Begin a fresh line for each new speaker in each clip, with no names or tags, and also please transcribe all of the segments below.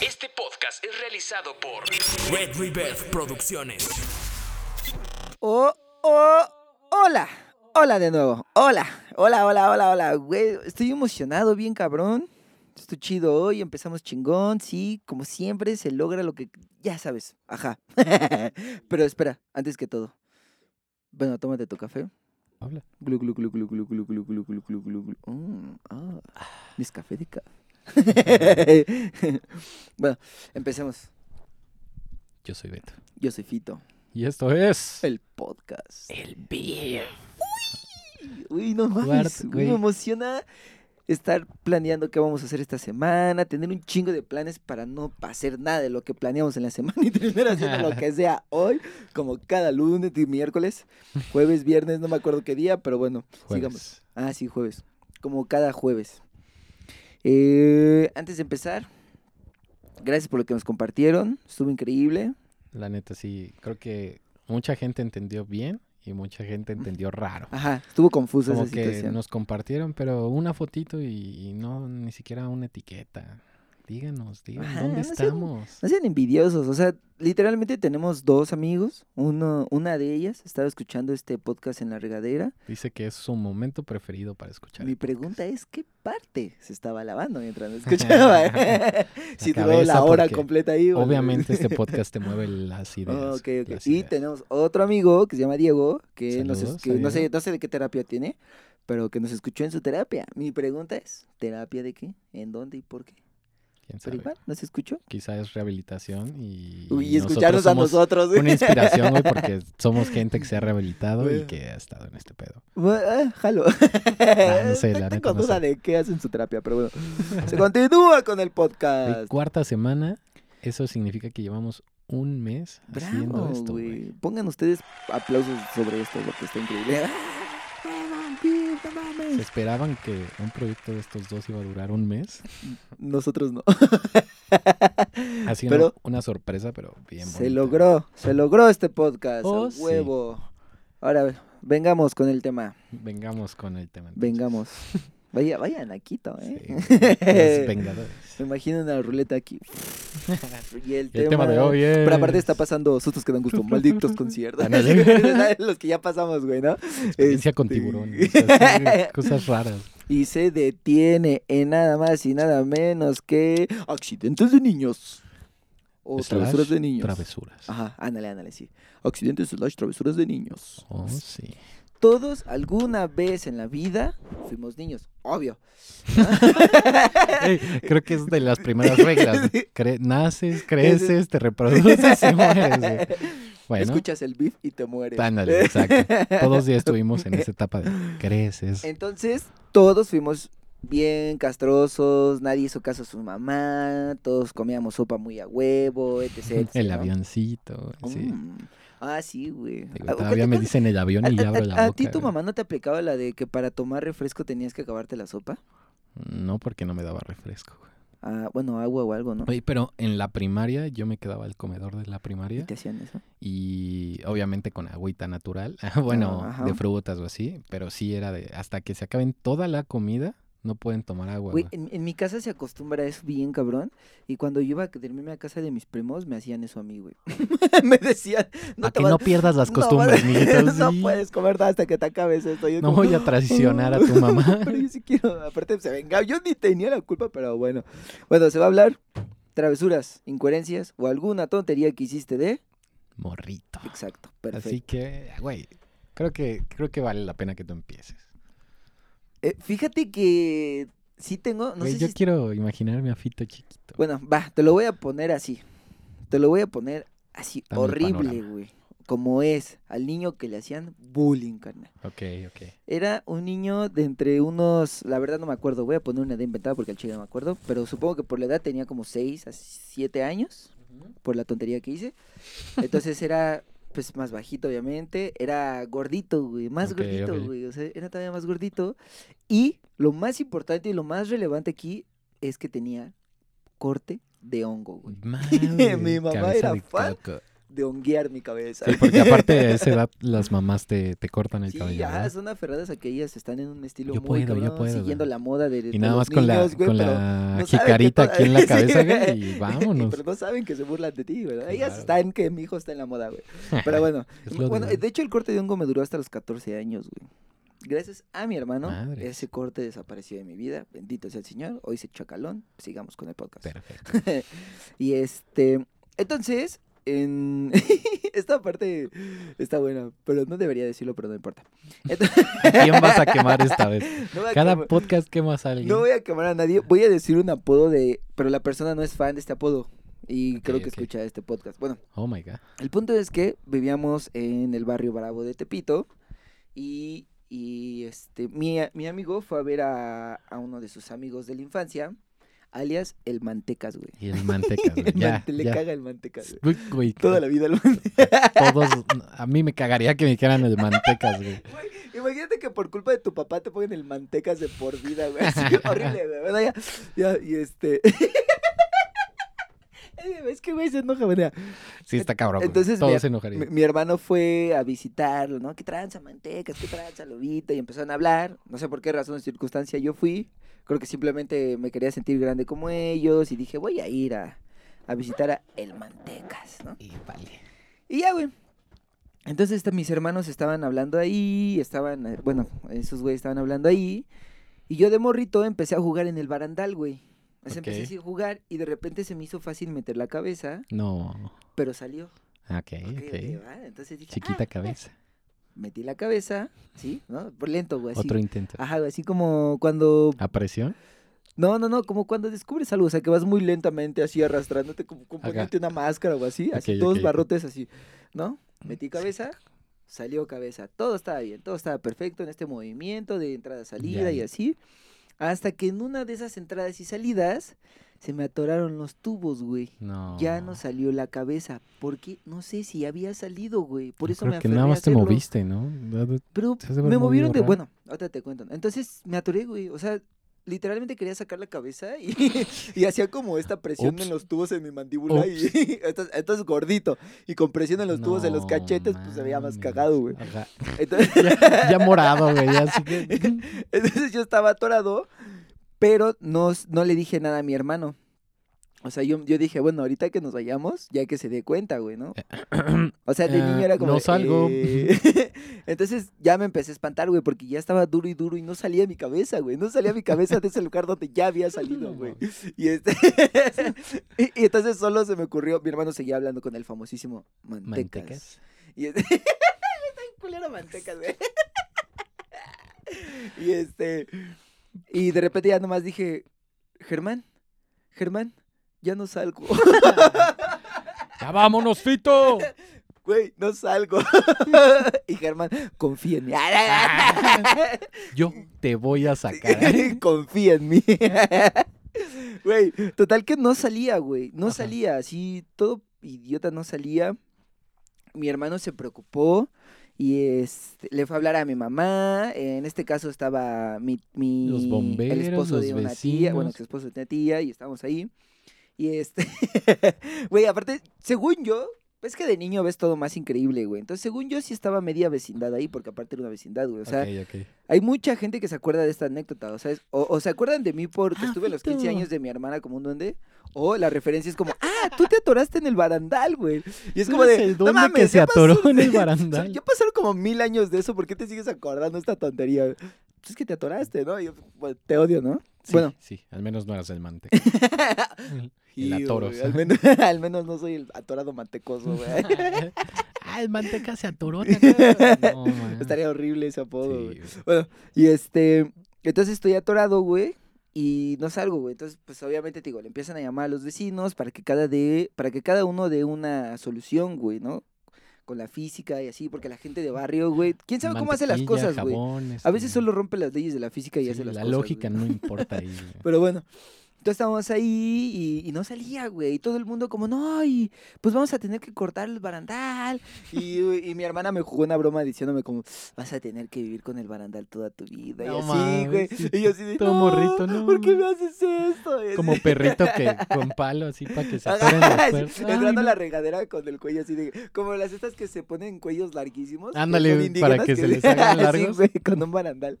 Este podcast es realizado por
Red Rebirth Producciones.
Oh, oh, hola. Hola de nuevo. Hola. Hola, hola, hola, hola. Güey, estoy emocionado, bien cabrón. Estoy chido hoy, empezamos chingón, sí, como siempre se logra lo que ya sabes, ajá. Pero espera, antes que todo. Bueno, tómate tu café.
Habla.
Glu, glu, glu, glu, glu, glu, glu, glu, glu, glu, glu, glu. Mm, ah, mis café de café. bueno, empecemos.
Yo soy Beto.
Yo soy Fito,
Y esto es.
el podcast.
El Beer.
Uy, no mames, güey, me emociona estar planeando qué vamos a hacer esta semana, tener un chingo de planes para no hacer nada de lo que planeamos en la semana y terminar haciendo lo que sea hoy, como cada lunes y miércoles, jueves, viernes, no me acuerdo qué día, pero bueno, sigamos.
Jueves.
Ah, sí, jueves, como cada jueves. Eh, antes de empezar, gracias por lo que nos compartieron, estuvo increíble.
La neta, sí. Creo que mucha gente entendió bien y mucha gente entendió raro.
Ajá, estuvo confusa
Como
esa
que
situación.
nos compartieron, pero una fotito y, y no ni siquiera una etiqueta. Díganos, díganos,
Ajá,
¿dónde
no sean-
estamos?
No sean envidiosos, o sea, literalmente tenemos dos amigos, uno, una de ellas estaba escuchando este podcast en la regadera.
Dice que es su momento preferido para escuchar.
Mi pregunta es, ¿qué parte se estaba lavando mientras me escuchaba? si duró la hora completa ahí.
Obviamente este podcast te mueve las ideas.
Ok, ok. Y tenemos otro amigo que se llama Diego, que, nos es-
Saludos
que no, sé, no sé de qué terapia tiene, pero que nos escuchó en su terapia. Mi pregunta es, ¿terapia de qué? ¿En dónde y por qué?
¿Quién
Pero
sabe?
igual, ¿nos escuchó?
Quizá es rehabilitación y,
Uy, y escucharnos a nosotros. güey.
Una inspiración, güey, porque somos gente que se ha rehabilitado y
Bueno.
que ha estado en este pedo.
Bueno, ah, jalo.
Ah, no sé, la
Tengo
neta, no
duda
sé.
de qué hacen su terapia, pero bueno. Se continúa con el podcast.
cuarta semana, eso significa que llevamos un mes haciendo
Bravo,
esto, güey.
güey. Pongan ustedes aplausos sobre esto, porque está increíble.
¿Se esperaban que un proyecto de estos dos iba a durar un mes?
Nosotros no.
Ha sido
Pero-
una sorpresa, pero bien
Se
bonita.
logró, se logró este podcast.
Oh,
a
sí.
huevo. Ahora, vengamos con el tema.
Vengamos con el tema. entonces.
Vengamos. Vaya, vaya Naquito,
Sí,
¿eh?
los Vengadores.
Me imagino una ruleta aquí. Y el,
Y el tema de hoy es...
Pero aparte está pasando sustos que dan gusto, malditos conciertos. Los que ya pasamos, güey, ¿no?
Experiencia con
Este-
tiburones. cosas raras.
Y se detiene en nada más y nada menos que accidentes de niños. O
Slash
travesuras de niños.
Travesuras.
Ajá, ándale, ándale, sí. Accidentes slash travesuras de niños.
Oh, sí.
Todos alguna vez en la vida fuimos niños, obvio.
Creo que es de las primeras reglas. Cre- naces, creces, te reproduces y mueres. Bueno,
Escuchas el beef y te mueres.
ándale, exacto. Todos ya estuvimos en esa etapa de creces.
Entonces, todos fuimos bien castrosos, nadie hizo caso a su mamá, todos comíamos sopa muy a huevo, etc. etc,
El
¿no?
avioncito. Sí.
Mm. Ah, sí, güey.
Digo,
Ah,
todavía me dicen el avión y
¿A,
ya abro la
a- a
boca.
ti tu
güey.
mamá no te aplicaba la de que para tomar refresco tenías que acabarte la sopa?
No, porque no me daba refresco. güey.
Ah, bueno, agua o algo, ¿no?
Oye, pero en la primaria yo me quedaba al comedor de la
¿Y
primaria
te hacían eso?
y obviamente con agüita natural, bueno,
Ah, ajá.
de frutas o así, pero sí era de hasta que se acaben toda la comida no pueden tomar agua.
Güey, en, en mi casa se acostumbra a eso bien, cabrón. Y cuando yo iba a dormirme a casa de mis primos, me hacían eso a mí, güey. me decían, no
a que
vas-
no pierdas las
no
costumbres,
vas-
mijito,
no
sí.
puedes comer hasta que te acabes esto. Yo
No
como,
voy a traicionar a tu mamá.
pero yo sí quiero, aparte se venga, yo ni tenía la culpa, pero bueno. Bueno, se va a hablar travesuras, incoherencias o alguna tontería que hiciste de...
Morrito.
Exacto, perfecto.
Así que, güey, creo que creo que vale la pena que tú empieces.
Eh, fíjate que sí tengo, no sé
yo
si...
quiero imaginarme a Fito chiquito.
Bueno, va, te lo voy a poner así. Te lo voy a poner así,
Dame
horrible, güey. Como es, al niño que le hacían bullying, carnal.
Ok, ok.
Era un niño de entre unos, la verdad no me acuerdo, voy a poner una edad inventada porque al chile no me acuerdo, pero supongo que por la edad tenía como 6 a 7 años, por la tontería que hice. Entonces era, pues, más bajito, obviamente. Era gordito, güey, más gordito, güey. O sea, era todavía más gordito. Y lo más importante y lo más relevante aquí es que tenía corte de hongo, güey.
Madre,
Mi mamá era fan. De honguear mi cabeza.
Sí, porque aparte a esa edad las mamás te, te cortan el
Sí,
cabello. ¿verdad?
son aferradas a que ellas están en un estilo
Yo
muy
puedo, yo puedo,
siguiendo
güey.
la moda de,
Y nada
los
más con la,
güey,
con la
no
jicarita aquí en la cabeza, güey,
güey.
y vámonos.
Pero no saben que se burlan de ti, ¿verdad? Ellas
Claro.
están que mi hijo está en la moda, güey. Pero bueno, bueno,
de-
hecho el corte de hongo me duró hasta los 14 años, güey. Gracias a mi hermano, ese corte desapareció de mi vida. Bendito sea el Señor. Hoy se chacalón. Sigamos con el podcast.
Perfecto.
y este, entonces, en esta parte está buena, pero no debería decirlo, pero no importa. Entonces-
¿Quién vas a quemar esta vez?
no,
Cada
quemar-
podcast quemas a alguien.
no voy a quemar a nadie. Voy a decir un apodo de, pero la persona no es fan de este apodo. Y creo que escucha este podcast. Bueno,
Oh my god.
el punto es que vivíamos en el barrio Bravo de Tepito y, y, este, mi, mi amigo fue a ver a, a uno de sus amigos de la infancia, alias el Mantecas, güey.
Y el mantecas, güey.
El
Ya,
mante- le
ya.
caga el Mantecas, güey.
Güey,
Toda la vida el Mantecas.
todos, a mí me cagaría que me dijeran el mantecas, güey.
Imagínate que por culpa de tu papá te pongan el Mantecas de por vida, güey. Así, horrible, güey. Ya, ya, y este... Es que, güey, se enoja, güey.
Sí, está cabrón.
Entonces,
todos
mi-
se enojarían.
Mi, mi hermano fue a visitarlo, ¿no? ¿Qué tranza, mantecas? ¿Qué tranza, lobito? Y empezaron a hablar. No sé por qué razón o circunstancia yo fui. Creo que simplemente me quería sentir grande como ellos. Y dije, voy a ir a, a visitar a El Mantecas, ¿no?
Y vale.
Y ya, güey. Entonces este, mis hermanos estaban hablando ahí, estaban, eh, bueno, esos güeyes estaban hablando ahí. Y yo de morrito empecé a jugar en el barandal, güey. O sea, empecé a jugar y de repente se me hizo fácil meter la cabeza,
No.
pero salió.
Ok,
Ok, ok,
ok.
va, Entonces dije,
Chiquita
"Ah,
cabeza.
metí la cabeza, ¿sí? ¿No? Por lento, güey, así.
Otro intento.
Ajá, así como cuando...
¿A presión?
No, no, no, como cuando descubres algo, o sea, que vas muy lentamente así arrastrándote, como, como poniéndote una máscara o así, así, todos barrotes así, ¿no? Metí cabeza, salió cabeza, todo estaba bien, todo estaba perfecto en este movimiento de entrada-salida y así, hasta que en una de esas entradas y salidas se me atoraron los tubos, güey.
No.
Ya no salió la cabeza, porque no sé si había salido, güey, por
Yo
eso
creo
me
que nada más te moviste, ¿no?
Pero me movieron de.
raro.
Bueno, ahorita te cuento. Entonces me atoré, güey. O sea, literalmente quería sacar la cabeza y, y hacía como esta presión
Ups.
en los tubos en mi mandíbula. Y entonces, entonces gordito. Y con presión en los tubos de los
No
cachetes, pues se veía más cagado, güey. Entonces,
Ya, ya morado, güey. Así que.
entonces yo estaba atorado, pero no, no le dije nada a mi hermano. O sea, yo, yo dije, bueno, ahorita que nos vayamos, ya que se dé cuenta, güey, ¿no? O sea, de
Eh,
niño era como.
no
de,
salgo.
eh. Entonces ya me empecé a espantar, güey, porque ya estaba duro y duro y no salía mi cabeza, güey. No salía mi cabeza de ese lugar donde ya había salido, güey. Y, este... y, y entonces solo se me ocurrió, mi hermano seguía hablando con el famosísimo Mantecas.
Mantecas.
Y este... Culero Mantecas, güey. y este... Y de repente ya nomás dije, Germán, Germán, ya no salgo.
¡Ya vámonos, Fito!
Güey, no salgo. y Germán, confía en mí.
Yo te voy a sacar.
confía en mí. Güey, total que no salía, güey. No
Ajá.
salía, así, todo idiota no salía. Mi hermano se preocupó y este, le fue a hablar a mi mamá. En este caso estaba mi, mi
Los bomberos,
el esposo de una tía, bueno, ex esposo de una tía, y estábamos ahí. Y este, güey, aparte, según yo, es que de niño ves todo más increíble, güey. Entonces, según yo, sí estaba media vecindad ahí, porque aparte era una vecindad, güey. O sea, hay mucha gente que se acuerda de esta anécdota, o sea, es- o, o se acuerdan de mí porque
Ah,
estuve los 15
Fito.
años de mi hermana como un duende, o la referencia es como, ah, tú te atoraste en el barandal, güey. Y es como de,
el
no mames,
que se atoró
pasó-
en el barandal.
Ya pasaron como mil años de eso, ¿por qué te sigues acordando esta tontería? Pues es que te atoraste, ¿no? Y yo, bueno, te odio, ¿no?
Sí,
Bueno.
Sí, al menos no eras el manteca. El
Y,
atoro.
güey, al, menos, al menos no soy el atorado mantecoso, güey.
ah, el manteca se atoró. No.
Estaría horrible ese apodo,
Sí.
Bueno, y este, entonces estoy atorado, güey, y no salgo, güey. Entonces, pues obviamente te digo, le empiezan a llamar a los vecinos para que cada de, para que cada uno dé una solución, güey, ¿no? Con la física y así, porque la gente de barrio, güey, quién sabe cómo hace las cosas, güey. A veces
este,
solo rompe las leyes de la física y
sí,
hace las
La
cosas.
lógica
güey.
no importa ahí.
Pero bueno, Entonces estábamos ahí y, y no salía, güey. Y todo el mundo como, no, y pues vamos a tener que cortar el barandal. Y, y mi hermana me jugó una broma diciéndome como, vas a tener que vivir con el barandal toda tu vida.
No
y así, güey.
sí,
Y yo así de,
todo
no,
morrito, no,
¿por qué me haces esto?
Como perrito que con palo así para que se atoren
entrando a la regadera con el cuello así de como las estas que se ponen cuellos larguísimos
Ándale, para que se
le-
les hagan
Sí,
largos.
güey, con un barandal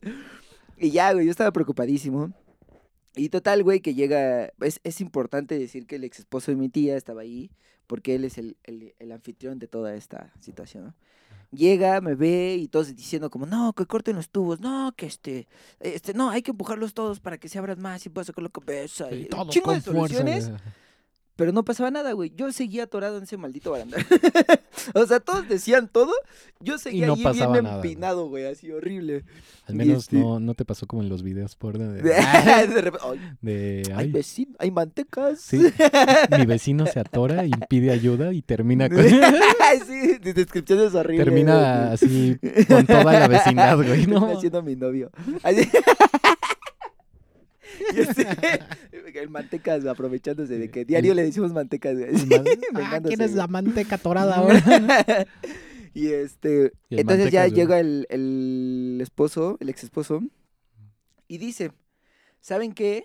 y ya güey yo estaba preocupadísimo y total güey que llega es, es importante decir que el ex esposo de mi tía estaba ahí porque él es el, el, el anfitrión de toda esta situación ¿no? Llega, me ve y todos diciendo como, no, que corten los tubos, no, que este, este, no, hay que empujarlos todos para que se abran más y sacar la cabeza.
Sí,
y
todo
chingo
con
de soluciones. Pero no pasaba nada, güey. Yo seguía atorado en ese maldito barandal. o sea, todos decían todo. Yo seguía
no
ahí bien
nada,
empinado, güey. Así horrible.
Al menos
este-
no, no te pasó como en los videos porno de,
De, de repente, ay,
de,
hay
ay,
vecino, hay mantecas.
sí, mi vecino se atora y pide ayuda y termina con,
sí, de descripciones horribles.
termina
güey.
así con toda la vecindad, güey, ¿no?
siendo mi novio. Así- el mantecas aprovechándose de que diario
El-
le decimos mantecas.
ah, ¿quién es la manteca atorada ahora?
y este,
Y
entonces ya llega el, el esposo, el ex esposo, y dice, ¿saben qué?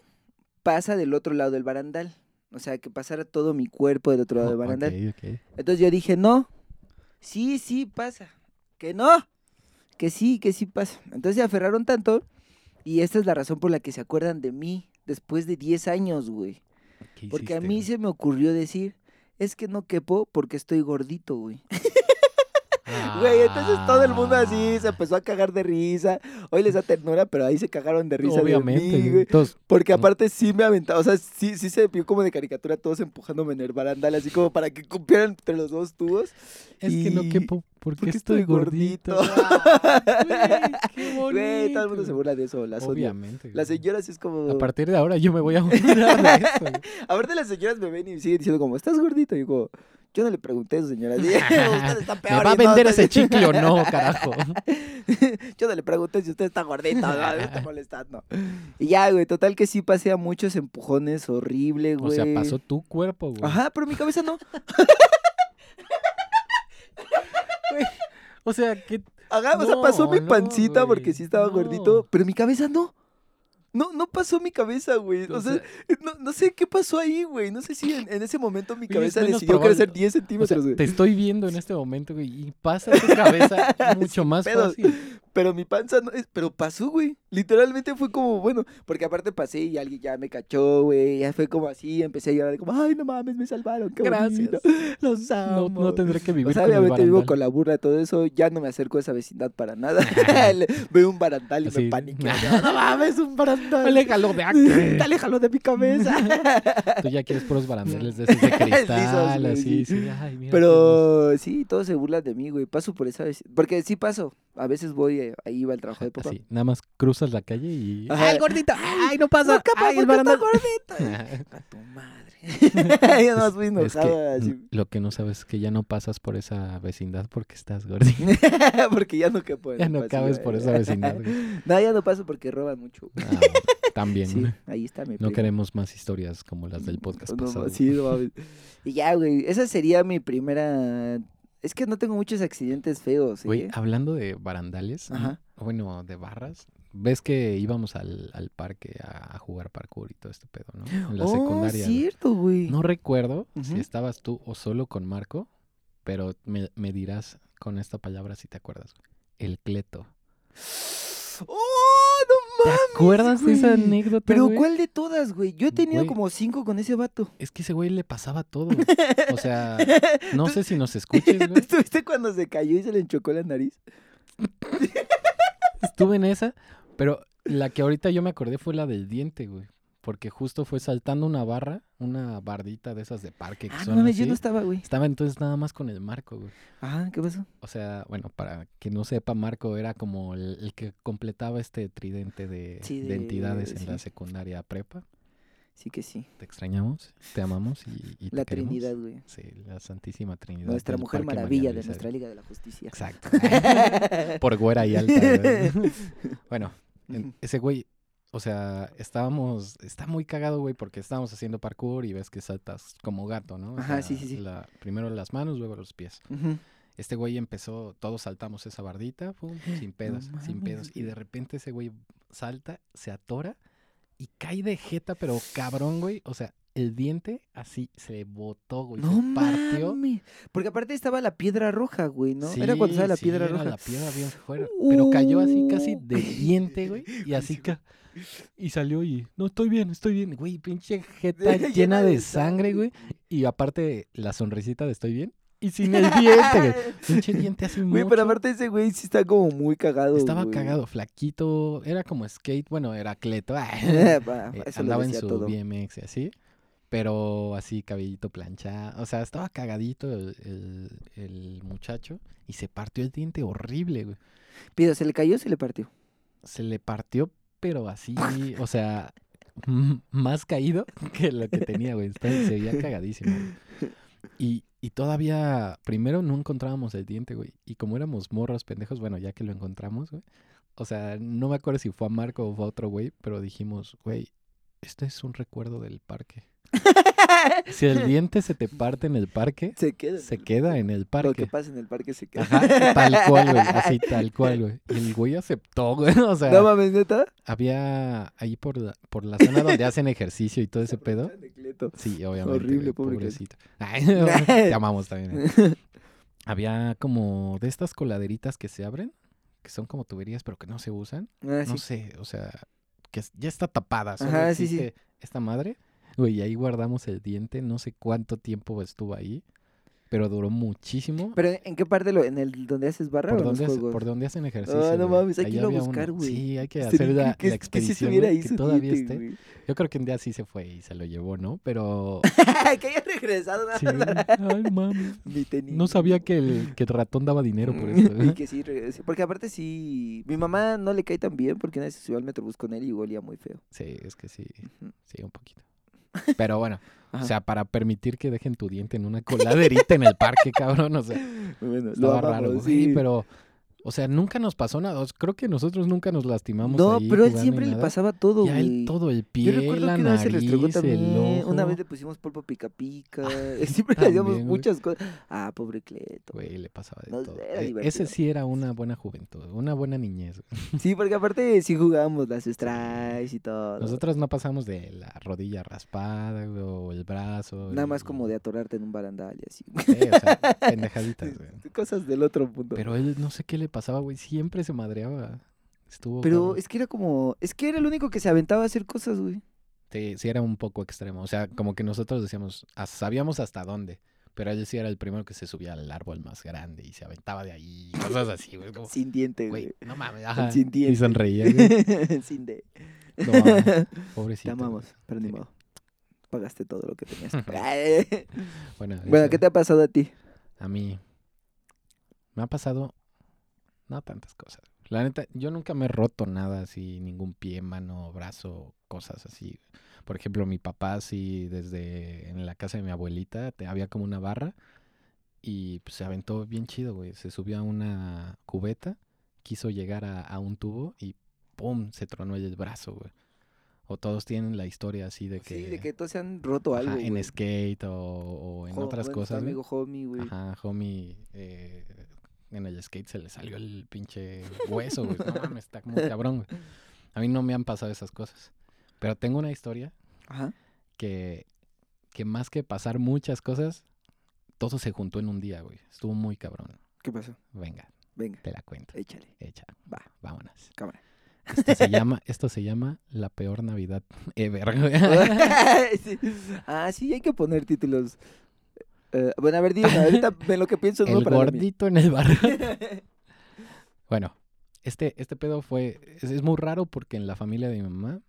Pasa del otro lado del barandal. O sea, que pasara todo mi cuerpo del otro lado del barandal. Entonces yo dije, no, sí, sí pasa. Que no, que sí, que sí pasa. Entonces se aferraron tanto y esta es la razón por la que se acuerdan de mí después de 10 años, güey.
¿Qué
Porque a mí
güey?
se me ocurrió decir, es que no quepo porque estoy gordito, güey. Güey, entonces todo el mundo así se empezó a cagar de risa. Hoy les da ternura, pero ahí se cagaron de risa
Obviamente,
de mí,
güey. Todos,
Porque aparte sí me aventaba, o sea, sí, sí se vio como de caricatura todos empujándome en el barandal, así como para que cupieran entre los dos tubos.
es que no
Y-
quepo porque,
porque
estoy
estoy
gordito.
gordito.
Güey, qué bonito.
Güey, todo el mundo se burla de eso, las.
Obviamente.
Las señoras es como...
A partir de ahora yo me voy a burlar de eso. güey.
Aparte las señoras me ven y siguen diciendo como, ¿estás gordito? Y como, yo no le pregunté a eso, señora. Sí, usted está
¿Me
peor.
va a
no,
vender ese chicle o no, carajo?
Yo no le pregunté si usted está gordito, no, me está molestando. Y ya, güey, total que sí pasé a muchos empujones, horrible,
O
güey.
sea, pasó tu cuerpo, güey.
Ajá, pero mi cabeza no.
O sea, que
Ajá, o sea, pasó mi pancita porque sí estaba gordito, pero mi cabeza no. No, no pasó mi cabeza, güey. O,
O
sea,
sea-
no, no sé qué pasó ahí, güey. No sé si en, en ese momento mi cabeza decidió
probable.
crecer 10
O sea,
centímetros, güey.
te estoy viendo en este momento, güey, y pasa tu cabeza mucho más fácil.
Pero mi panza no es, pero pasó, güey. Literalmente fue como, bueno, porque aparte pasé y alguien ya me cachó, güey. Ya fue como así, empecé a llorar como, ay, no mames, me salvaron, qué
Gracias.
bonito. Los
No,
amo.
no tendré que vivir
o sea,
con el
obviamente vivo
barandal.
con la burla, todo eso. Ya no me acerco a esa vecindad para nada. Veo un barandal y me paniqueo. No mames, un barandal.
Aléjalo de aquí.
Aléjalo de mi cabeza.
Tú ya quieres puros barandeles de esos de cristal, así,
sí.
sí. Ay, mira qué
Pero sí, todos se burlan de mí, güey. Paso por esa vez. Porque sí paso. A veces voy, eh, ahí va el trabajo de papá.
Así, nada más cruzas la calle y...
Ajá.
¡Ay, gordito! ¡Ay, no pasa!
No, capaz,
¡Ay, el barandal!
A tu madre. Yo no fui
Es
enojada.
que
así.
mm, lo que no sabes es que ya no pasas por esa vecindad porque estás gordito.
porque ya no quepo en
ya no cabes por
güey.
esa vecindad. güey.
No, ya no paso porque roban mucho.
Ah, también.
Sí,
güey.
ahí está mi
No
primo.
queremos más historias como las del podcast
No,
pasado.
sí, no. Y ya, güey. Esa sería mi primera. Es que no tengo muchos accidentes feos, ¿eh?
Güey, hablando de barandales,
Ajá.
bueno, de barras, ves que íbamos al, al parque a, a jugar parkour y todo este pedo, ¿no? En la
oh,
secundaria.
cierto, güey.
No recuerdo si estabas tú o solo con Marco, pero me, me dirás con esta palabra si te acuerdas. El cleto.
¡Oh,
¿Te acuerdas de esa anécdota?
Pero
güey?
¿cuál de todas, güey? Yo he tenido
Güey.
como cinco con ese vato.
Es que ese güey le pasaba todo. O sea, no sé si nos escuches,
¿Tú
güey.
estuviste cuando se cayó y se le enchocó la nariz?
Estuve en esa, pero la que ahorita yo me acordé fue la del diente, güey. Porque justo fue saltando una barra, una bardita de esas de parque que
Ah, no
son
yo
así.
no estaba, güey.
Estaba entonces nada más con el Marco, güey.
Ah, ¿qué pasó?
O sea, bueno, para que no sepa, Marco era como el, el que completaba este tridente de,
Sí,
de
de-
entidades en la secundaria prepa.
Sí que sí.
Te extrañamos, te amamos y, y te
La. Trinidad, güey.
Sí, la Santísima Trinidad.
Nuestra mujer
Parque
maravilla
María
de nuestra Liga de la Justicia.
Exacto. Por güera y alta. bueno, en- ese güey, o sea, estábamos, está muy cagado, güey, porque estábamos haciendo parkour y ves que saltas como gato, ¿no? O
Ajá,
sea,
sí, sí, sí.
la- primero las manos, luego los pies. Este güey empezó, todos saltamos esa bardita, pum, sin pedos, sin pedos. Y de repente ese güey salta, se atora y cae de jeta, pero cabrón, güey. O sea, el diente así se botó, güey.
No
se partió.
mames. Porque aparte estaba la piedra roja, güey, ¿no? era cuando estaba la
Sí,
piedra
era
roja.
la piedra bien fuera. Pero cayó así casi de diente, güey. Y así ca- Y salió y, no, estoy bien, estoy bien. Güey, pinche jeta
Llena de
sangre, güey. Y aparte, la sonrisita de estoy bien. Y sin el diente, güey. Pinche diente así
Güey, pero aparte ese güey sí está como muy cagado.
Estaba
güey.
cagado, flaquito. Era como skate, bueno, era atleto. eh, andaba en su
todo.
BMX y así. Pero así, cabellito planchado. O sea, estaba cagadito el, el- el muchacho. Y se partió el diente horrible, güey.
Pero se le cayó, o se le partió.
Se le partió, pero así, o sea, más caído que lo que tenía, güey. Se veía cagadísimo. Y, y todavía, primero no encontrábamos el diente, güey. Y como éramos morros pendejos, bueno, ya que lo encontramos, güey. O sea, no me acuerdo si fue a Marco o fue a otro güey, pero dijimos, güey, este es un recuerdo del parque. Si el diente se te parte en el parque,
se queda.
se queda en el
Lo que
parque.
pasa en el parque se queda.
Ajá, tal cual, güey. Así, tal cual, güey. Y el güey aceptó, güey. O sea,
No mames, neta.
había ahí por la, por la zona donde hacen ejercicio y todo ese pedo. Sí, obviamente.
Horrible, pobre
pobrecito. Ay, te amamos también. eh. Había como de estas coladeritas que se abren, que son como tuberías, pero que no se usan.
Ah,
No
sí.
sé, o sea, que ya está tapada. Solo
Ajá, sí, sí.
esta madre. Güey, y ahí guardamos el diente. No sé cuánto tiempo estuvo ahí, pero duró muchísimo.
Pero ¿en qué parte lo, en el donde haces barra
¿Por
o
hace-
juegos?
por dónde hacen ejercicio.
Ah, no mames, hay que irlo a buscar, güey.
Sí, hay que hacer la,
que,
la
que sí
expedición.
estuviera
güey,
ahí
que
su
todavía
diente,
esté. Yo creo que un día sí se fue y se lo llevó, ¿no? Pero.
que haya regresado
Sí, ay,
tenis.
No sabía que el, que el ratón daba dinero por eso.
Y
¿eh?
que sí regrese. Porque aparte sí. Mi mamá no le cae tan bien porque una vez se subió al metrobús con él y olía muy feo.
Sí, es que sí, sí, un poquito. Pero bueno, o sea, para permitir que dejen tu diente en una coladerita en el parque, cabrón, o sea,
Bueno, lo
raro,
sí.
pero, o sea, nunca nos pasó nada. Creo que nosotros nunca nos lastimamos
No,
ahí
pero él siempre le pasaba todo,
Y a él
güey.
todo el
Yo
pie,
recuerdo
la
que una vez se le
el.
Una vez pusimos polvo pica pica. Siempre le hacíamos
güey.
muchas cosas. Ah, pobre Cleto.
Güey, le pasaba de
No
todo. Eh,
divertido.
ese sí era una buena juventud, una buena niñez. güey.
Sí, porque aparte sí jugábamos las strikes y todo.
Nosotros no pasamos de la rodilla raspada güey, o el brazo.
Nada más como de atorarte en un barandal y así.
Sí, o sea, pendejaditas, güey.
Cosas del otro mundo.
Pero él no sé qué le pasaba, güey. Siempre se madreaba. Estuvo.
Pero
cabrón.
es que era como. Es que era el único que se aventaba a hacer cosas, güey.
Sí, sí era un poco extremo. O sea, como que nosotros decíamos, "Ah, sabíamos hasta dónde. Pero él sí era el primero que se subía al árbol más grande y se aventaba de ahí. Cosas así, güey. como,
Sin diente,
Güey, no mames. Ajá.
sin
Y
diente.
sonreía, güey.
Sin de.
No,
Te
pobrecito.
amamos, pero ni
Sí.
modo. Pagaste todo lo que tenías.
Bueno,
bueno, ¿qué te ha pasado a ti?
a mí me ha pasado no tantas cosas. La neta, yo nunca me he roto nada así, ningún pie, mano, brazo, cosas así. Por ejemplo, mi papá sí, desde en la casa de mi abuelita, te- había como una barra y pues, se aventó bien chido, güey. Se subió a una cubeta, quiso llegar a, a un tubo y ¡pum! se tronó el brazo, güey. O todos tienen la historia así de que,
Sí, de que todos se han roto
ajá,
algo.
en
güey.
skate o, o en otras
bueno,
cosas.
amigo homie, güey.
Ajá, homie, eh, en el skate se le salió el pinche hueso, güey. No mames, está como cabrón, güey. A mí no me han pasado esas cosas. Pero tengo una historia
Ajá.
que, que más que pasar muchas cosas, todo se juntó en un día, güey. Estuvo muy cabrón.
¿Qué pasó?
Venga,
Venga,
te la cuento.
échale.
Echa,
Va.
vámonos.
Cámara.
Esto se llama, esto se llama la peor Navidad ever.
Sí. Ah, sí, hay que poner títulos. Eh, bueno, a ver, dime, ahorita en lo que pienso no
El
para
gordito en el barrio. Bueno, este, este pedo fue, es, es muy raro porque en la familia de mi mamá,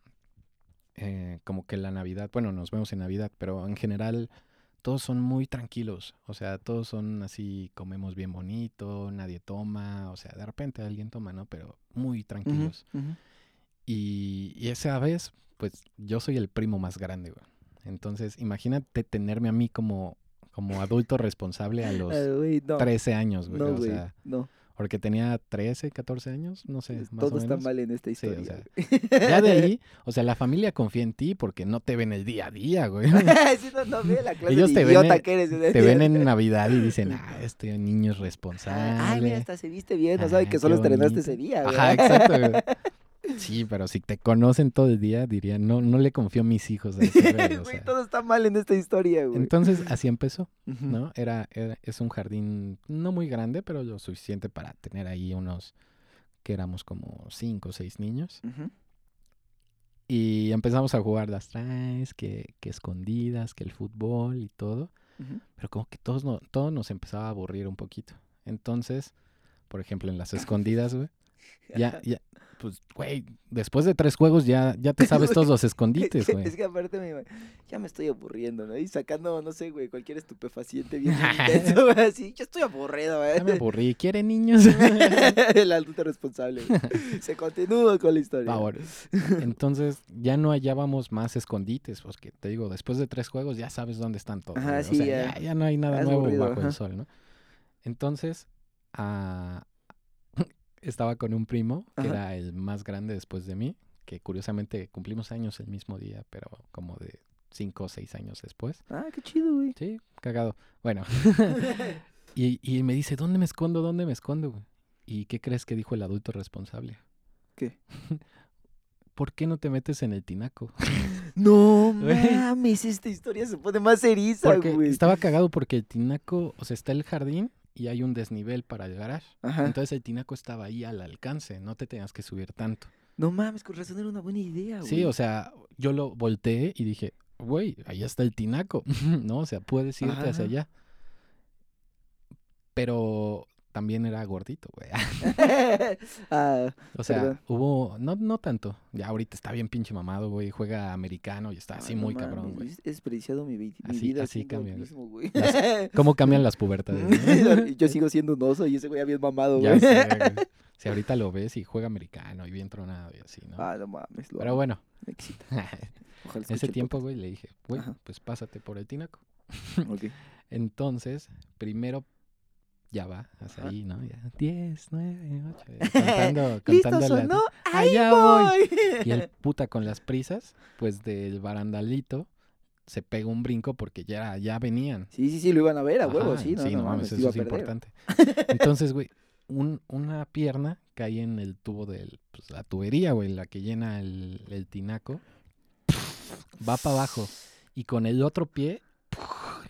eh, como que la Navidad, bueno, nos vemos en Navidad, pero en general todos son muy tranquilos, o sea, todos son así, comemos bien bonito, nadie toma, o sea, de repente alguien toma, ¿no? Pero muy tranquilos. Y, y esa vez, pues yo soy el primo más grande, güey. Entonces, imagínate tenerme a mí como, como adulto responsable a los
güey, no.
13 años, güey.
No,
o sea,
no.
Porque tenía 13, 14 años, no sé, más
Todo
o
está mal en esta
Sí, o
historia.
Ya de ahí, o sea, la familia confía en ti porque no te ven el día a día, güey.
Sí, no, no, ve la clase
Ellos
de
te ven
idiota
en-
que eres.
Te ven en Navidad y dicen, ah, este niño es responsable.
Ay, mira, hasta se viste bien. No
Ah,
sabe que solo estrenaste ese día, güey.
Ajá, exacto. güey. Sí, pero si te conocen todo el día, dirían, no, no le confío a mis hijos. a ese güey", o
Güey,
sea.
todo está mal en esta historia, güey.
Entonces, así empezó. ¿no? Era, era- es un jardín no muy grande, pero lo suficiente para tener ahí unos, que éramos como cinco o seis niños. Y empezamos a jugar las traes, que, que escondidas, que el fútbol y todo.
Ujú.
Pero como que todos no, todo nos empezaba a aburrir un poquito. Entonces, por ejemplo, en las escondidas, güey, ya, ya, pues, güey, después de tres juegos ya, ya te sabes todos los escondites, güey.
Es que aparte me ya me estoy aburriendo, ¿no? Y sacando, no sé, güey, cualquier estupefaciente bien intenso, güey, así. Ya estoy aburrido, güey.
Ya me aburrí. ¿Quieren niños?
El adulto responsable. güey. Se continúa con la historia.
Favor. Entonces, ya no hallábamos más escondites, porque te digo, después de tres juegos ya sabes dónde están todos.
Ajá, sí,
o sea,
ya.
ya, ya no hay nada nuevo
aburrido,
bajo
ajá.
el sol, ¿no? Entonces, ah, estaba con un primo, que
Ajá.
era el más grande después de mí, que curiosamente cumplimos años el mismo día, pero como de cinco o seis años después.
Ah, qué chido, güey.
Sí, cagado. Bueno, y, y me dice, ¿dónde me escondo? ¿Dónde me escondo? güey?" ¿Y qué crees que dijo el adulto responsable?
¿Qué?
¿Por qué no te metes en el tinaco?
No mames, esta historia se pone más eriza,
Porque
güey.
estaba cagado porque el tinaco, o sea, está el jardín y hay un desnivel para el garage.
Ajá.
Entonces el tinaco estaba ahí al alcance, no te tenías que subir tanto.
No mames, con razón era una buena idea, güey.
Sí, o sea, yo lo volteé y dije, güey, ahí está el tinaco, ¿no? O sea, puedes irte
Ajá.
hacia allá. Pero también era gordito, güey.
ah,
O sea,
Perdón.
hubo, no, no tanto. Ya ahorita está bien pinche mamado, güey. Juega americano y está
ay,
así muy cabrón, güey.
He desperdiciado mi, mi
Así-
vida
así cambia, güey. ¿Cómo cambian las pubertades? no?
Yo sigo siendo un oso y ese güey ya bien mamado,
Ya
güey.
sé, güey. Si ahorita lo ves y juega americano y bien tronado y así, ¿no?
Ah, no mames. lo
Pero bueno,
me excita. Ojalá
ese tiempo, güey, le dije, güey, pues pásate por el tinaco.
Ok.
Entonces, primero ya va, hacia
Ajá.
ahí, ¿no? Ya, 10, 9, 8. Contando,
¿Listo
contando la-
sonó? ¡Ahí
Allá
voy!
Y el puta con las prisas, pues del barandalito, se pega un brinco porque ya, ya venían.
Sí, sí, sí, lo iban a ver a huevo,
Ajá,
sí, no, no, mames,
eso es importante. Entonces, güey, un- una pierna cae en el tubo del, pues, la tubería, güey, la que llena el, el tinaco, va para abajo y con el otro pie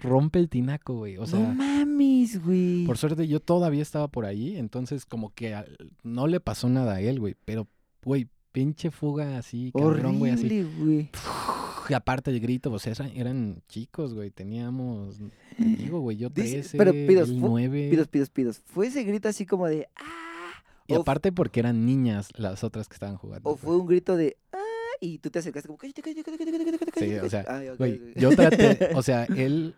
rompe el tinaco, güey. O sea,
no mames, güey.
por suerte yo todavía estaba por ahí, entonces como que no le pasó nada a él, güey, pero, güey, pinche fuga así, cabrón, güey, así.
Güey.
Y aparte el grito, pues eran, eran chicos, güey. Teníamos, te digo, güey, yo
Dice-
13,
pero, pidos,
él
fu-
9.
Pidos, pidos, pidos. Fue ese grito así como de ¡ah!
y
o,
aparte porque eran niñas las otras que estaban jugando.
o
güey.
fue un grito de ¡ah! Y tú te acercaste como cállate, cállate, cállate, cállate, cállate, cállate.
Sí, o sea,
Ay,
Güey, yo traté, o sea, él,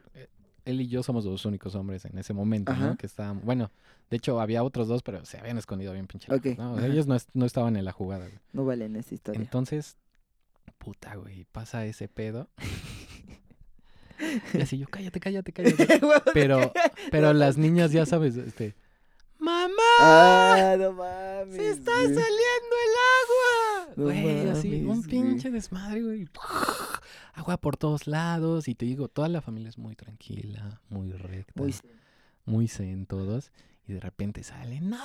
él y yo somos los únicos hombres en ese momento,
Ajá.
¿no? Que estaban, bueno, de hecho había otros dos, pero se habían escondido bien pinche lejos,
Ok,
¿no? Ellos no, es- no estaban en la jugada, güey.
No vale en esta historia.
Entonces, puta, güey, pasa ese pedo. y así yo, cállate, cállate, cállate. Pero, pero las niñas, ya sabes, este, ¡Mamá!
ah, no mames.
¡Se está saliendo
No
Güey, así, un pinche desmadre, güey. Agua por todos lados. Y te digo, toda la familia es muy tranquila, muy recta,
Muy
muy, zen todos. Y de repente salen, ¡no!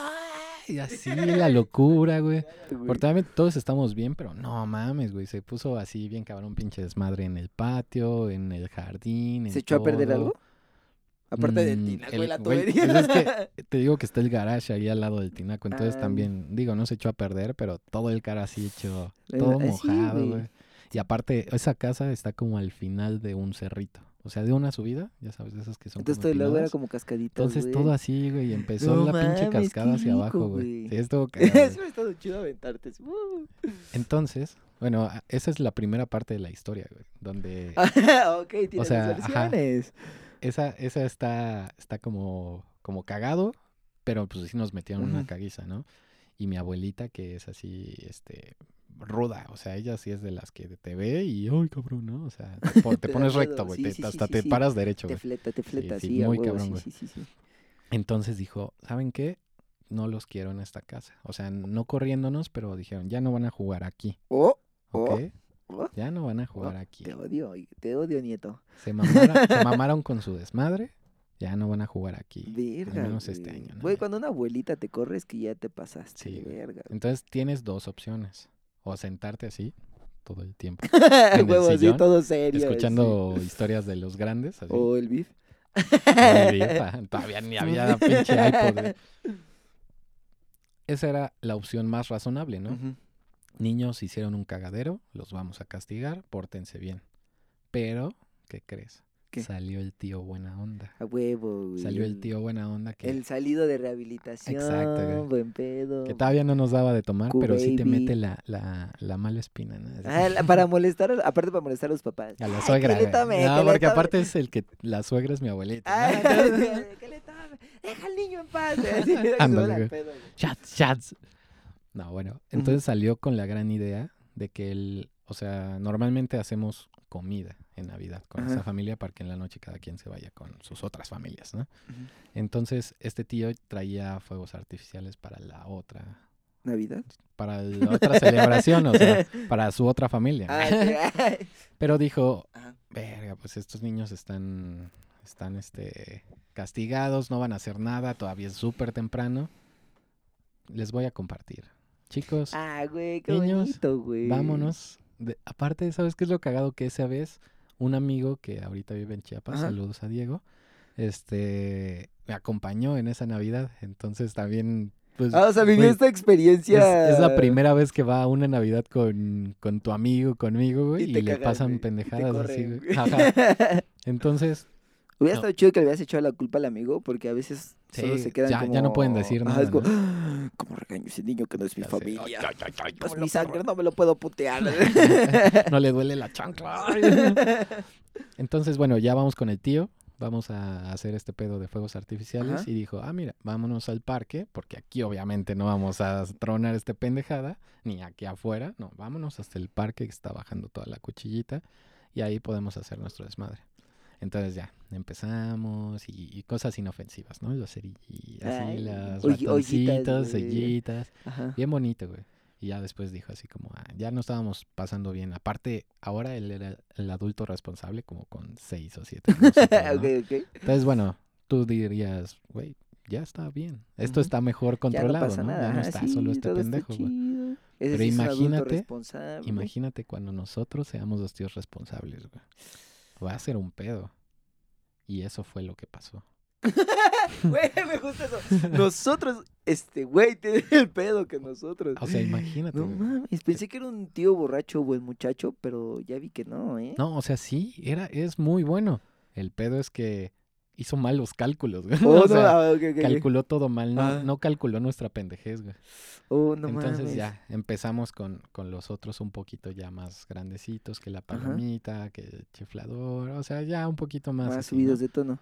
Y así la locura, güey. Afortunadamente todos estamos bien, pero no mames, güey. Se puso así bien cabrón, pinche desmadre en el patio, en el jardín. en
¿Se echó a perder algo? Aparte del
Mm,
tinaco
el-
y la tubería.
pues es que te digo que está el garage ahí al lado del tinaco, entonces
Ah.
también, digo, no se echó a perder, pero todo el cara así hecho,
Eh,
todo
eh, sí,
mojado,
güey.
Y aparte, esa casa está como al final de un cerrito, o sea, de una subida, ya sabes, de esas que son
Entonces era como cascadita.
Entonces todo así, güey, y empezó
No
la pinche cascada hacia
rico,
abajo, güey. Sí, estuvo.
Eso ha estado chido aventarte. Uh.
Entonces, bueno, esa es la primera parte de la historia, güey, donde
ok, tiene
sea,
dos
ajá. Esa, esa está, está como, como cagado, pero pues sí nos metieron una caguiza, ¿no? Y mi abuelita, que es así, este, ruda, o sea, ella sí es de las que te ve y, ay, cabrón, ¿no? O sea, te, te
Te
pones recto, güey,
sí,
te-
sí, sí,
hasta
sí,
te paras derecho,
Te
güey.
fleta, te fleta,
sí, muy
huevo,
cabrón, güey.
sí, sí, sí.
Entonces dijo, ¿saben qué? no los quiero en esta casa. O sea, no corriéndonos, pero dijeron, ya no van a jugar aquí.
Oh,
¿Ok?
Oh. Oh,
Ya no van a jugar aquí.
te odio, te odio, nieto.
Se mamaron, se mamaron con su desmadre. Ya no van a jugar aquí.
Verga.
al menos este año. ¿no?
Güey, cuando una abuelita te corre es que ya te pasaste.
Sí,
verga.
Entonces tienes dos opciones. O sentarte así todo el tiempo.
el huevo
sillón,
todo serio.
escuchando historias de los grandes. Así.
O el beef.
Ay, vieja, Todavía ni había pinche iPod. Esa era la opción más razonable, ¿no?
Ujú.
Niños hicieron un cagadero, los vamos a castigar, pórtense bien. Pero, ¿qué crees?
¿Qué?
Salió el tío buena onda.
A huevo, güey.
Salió el tío buena onda que,
El salido de rehabilitación.
Exacto, güey.
Buen pedo.
que todavía no nos daba de tomar, pero sí te mete la, la, la mala espina, ¿no?
Ah, la- para molestar, a- aparte para molestar a los papás.
A la
Ay,
suegra.
que le tome,
no,
que le
porque
tome.
aparte es el que la suegra es mi abuelita.
Ay,
¿no? Entonces,
que le tome. Deja al niño en paz. Así, que
No, bueno, entonces salió con la gran idea de que él, o sea, normalmente hacemos comida en Navidad con esa familia para que en la noche cada quien se vaya con sus otras familias, ¿no? Entonces, este tío traía fuegos artificiales para la otra,
¿Navidad?
para la otra celebración, o sea, para su otra familia.
Ah.
Pero dijo, verga, pues estos niños están, están, este, castigados, no van a hacer nada, todavía es súper temprano. Les voy a compartir. Chicos,
Ah, güey, qué
Niños,
bonito, güey.
vámonos. De- aparte, ¿sabes qué es lo cagado? Que esa vez un amigo que ahorita vive en Chiapas,
Ajá.
saludos a Diego, este, me acompañó en esa Navidad. Entonces también, pues,
Ah, o sea, vivió esta experiencia.
es, es la primera vez que va a una Navidad con, con tu amigo, conmigo, güey,
Y
le pasan
güey,
pendejadas así,
corren,
güey.
güey.
Ajá. Entonces,
Hubiera
No.
estado chido que le hubieras echado la culpa al amigo, porque a veces solo se quedan
ya-
como...
ya no pueden decir
Ajá,
nada,
es como,
¿no?
"Ah, ¿Cómo regaño ese niño que no es mi
ya
familia?
"Ay, ay, ay,
No es
cómo
mi sangre, no me lo puedo putear.
no le duele la chancla. Entonces, bueno, ya vamos con el tío. Vamos a hacer este pedo de fuegos artificiales.
Ajá.
Y dijo, ah, mira, vámonos al parque, porque aquí obviamente no vamos a tronar este pendejada, ni aquí afuera. No, vámonos hasta el parque que está bajando toda la cuchillita. Y ahí podemos hacer nuestro desmadre. Entonces ya, empezamos y, y cosas inofensivas, ¿no? Los así,
Ay,
las ratoncitos, sellitas. Bien bonito, güey. Y ya después dijo así como, ah, ya no estábamos pasando bien. Aparte, ahora él era el adulto responsable como con seis o siete. Entonces, bueno, tú dirías, güey, ya está bien. Esto está mejor
Ya
controlado,
no pasa
¿no?
nada.
Ya no está
sí,
solo este pendejo, güey. Pero
sí
imagínate-. Imagínate cuando nosotros seamos los tíos responsables, güey. Va a ser un pedo. Y eso fue lo que pasó.
Güey, me gusta eso. Nosotros, este güey, tiene el pedo que nosotros.
O sea, imagínate.
No
güey.
mames, pensé que era un tío borracho, buen muchacho, pero ya vi que no, ¿eh?
No, o sea, sí, era, es muy bueno. El pedo es que hizo mal los cálculos, güey.
Oh,
o
no, ah,
calculó todo mal, no,
Ah.
no calculó nuestra pendejez, güey.
Oh, no
Entonces
mames.
ya empezamos con, con los otros un poquito ya más grandecitos, que la palomita, que el chiflador, o sea, ya un poquito más.
Más
así,
subidos
¿no?
de tono.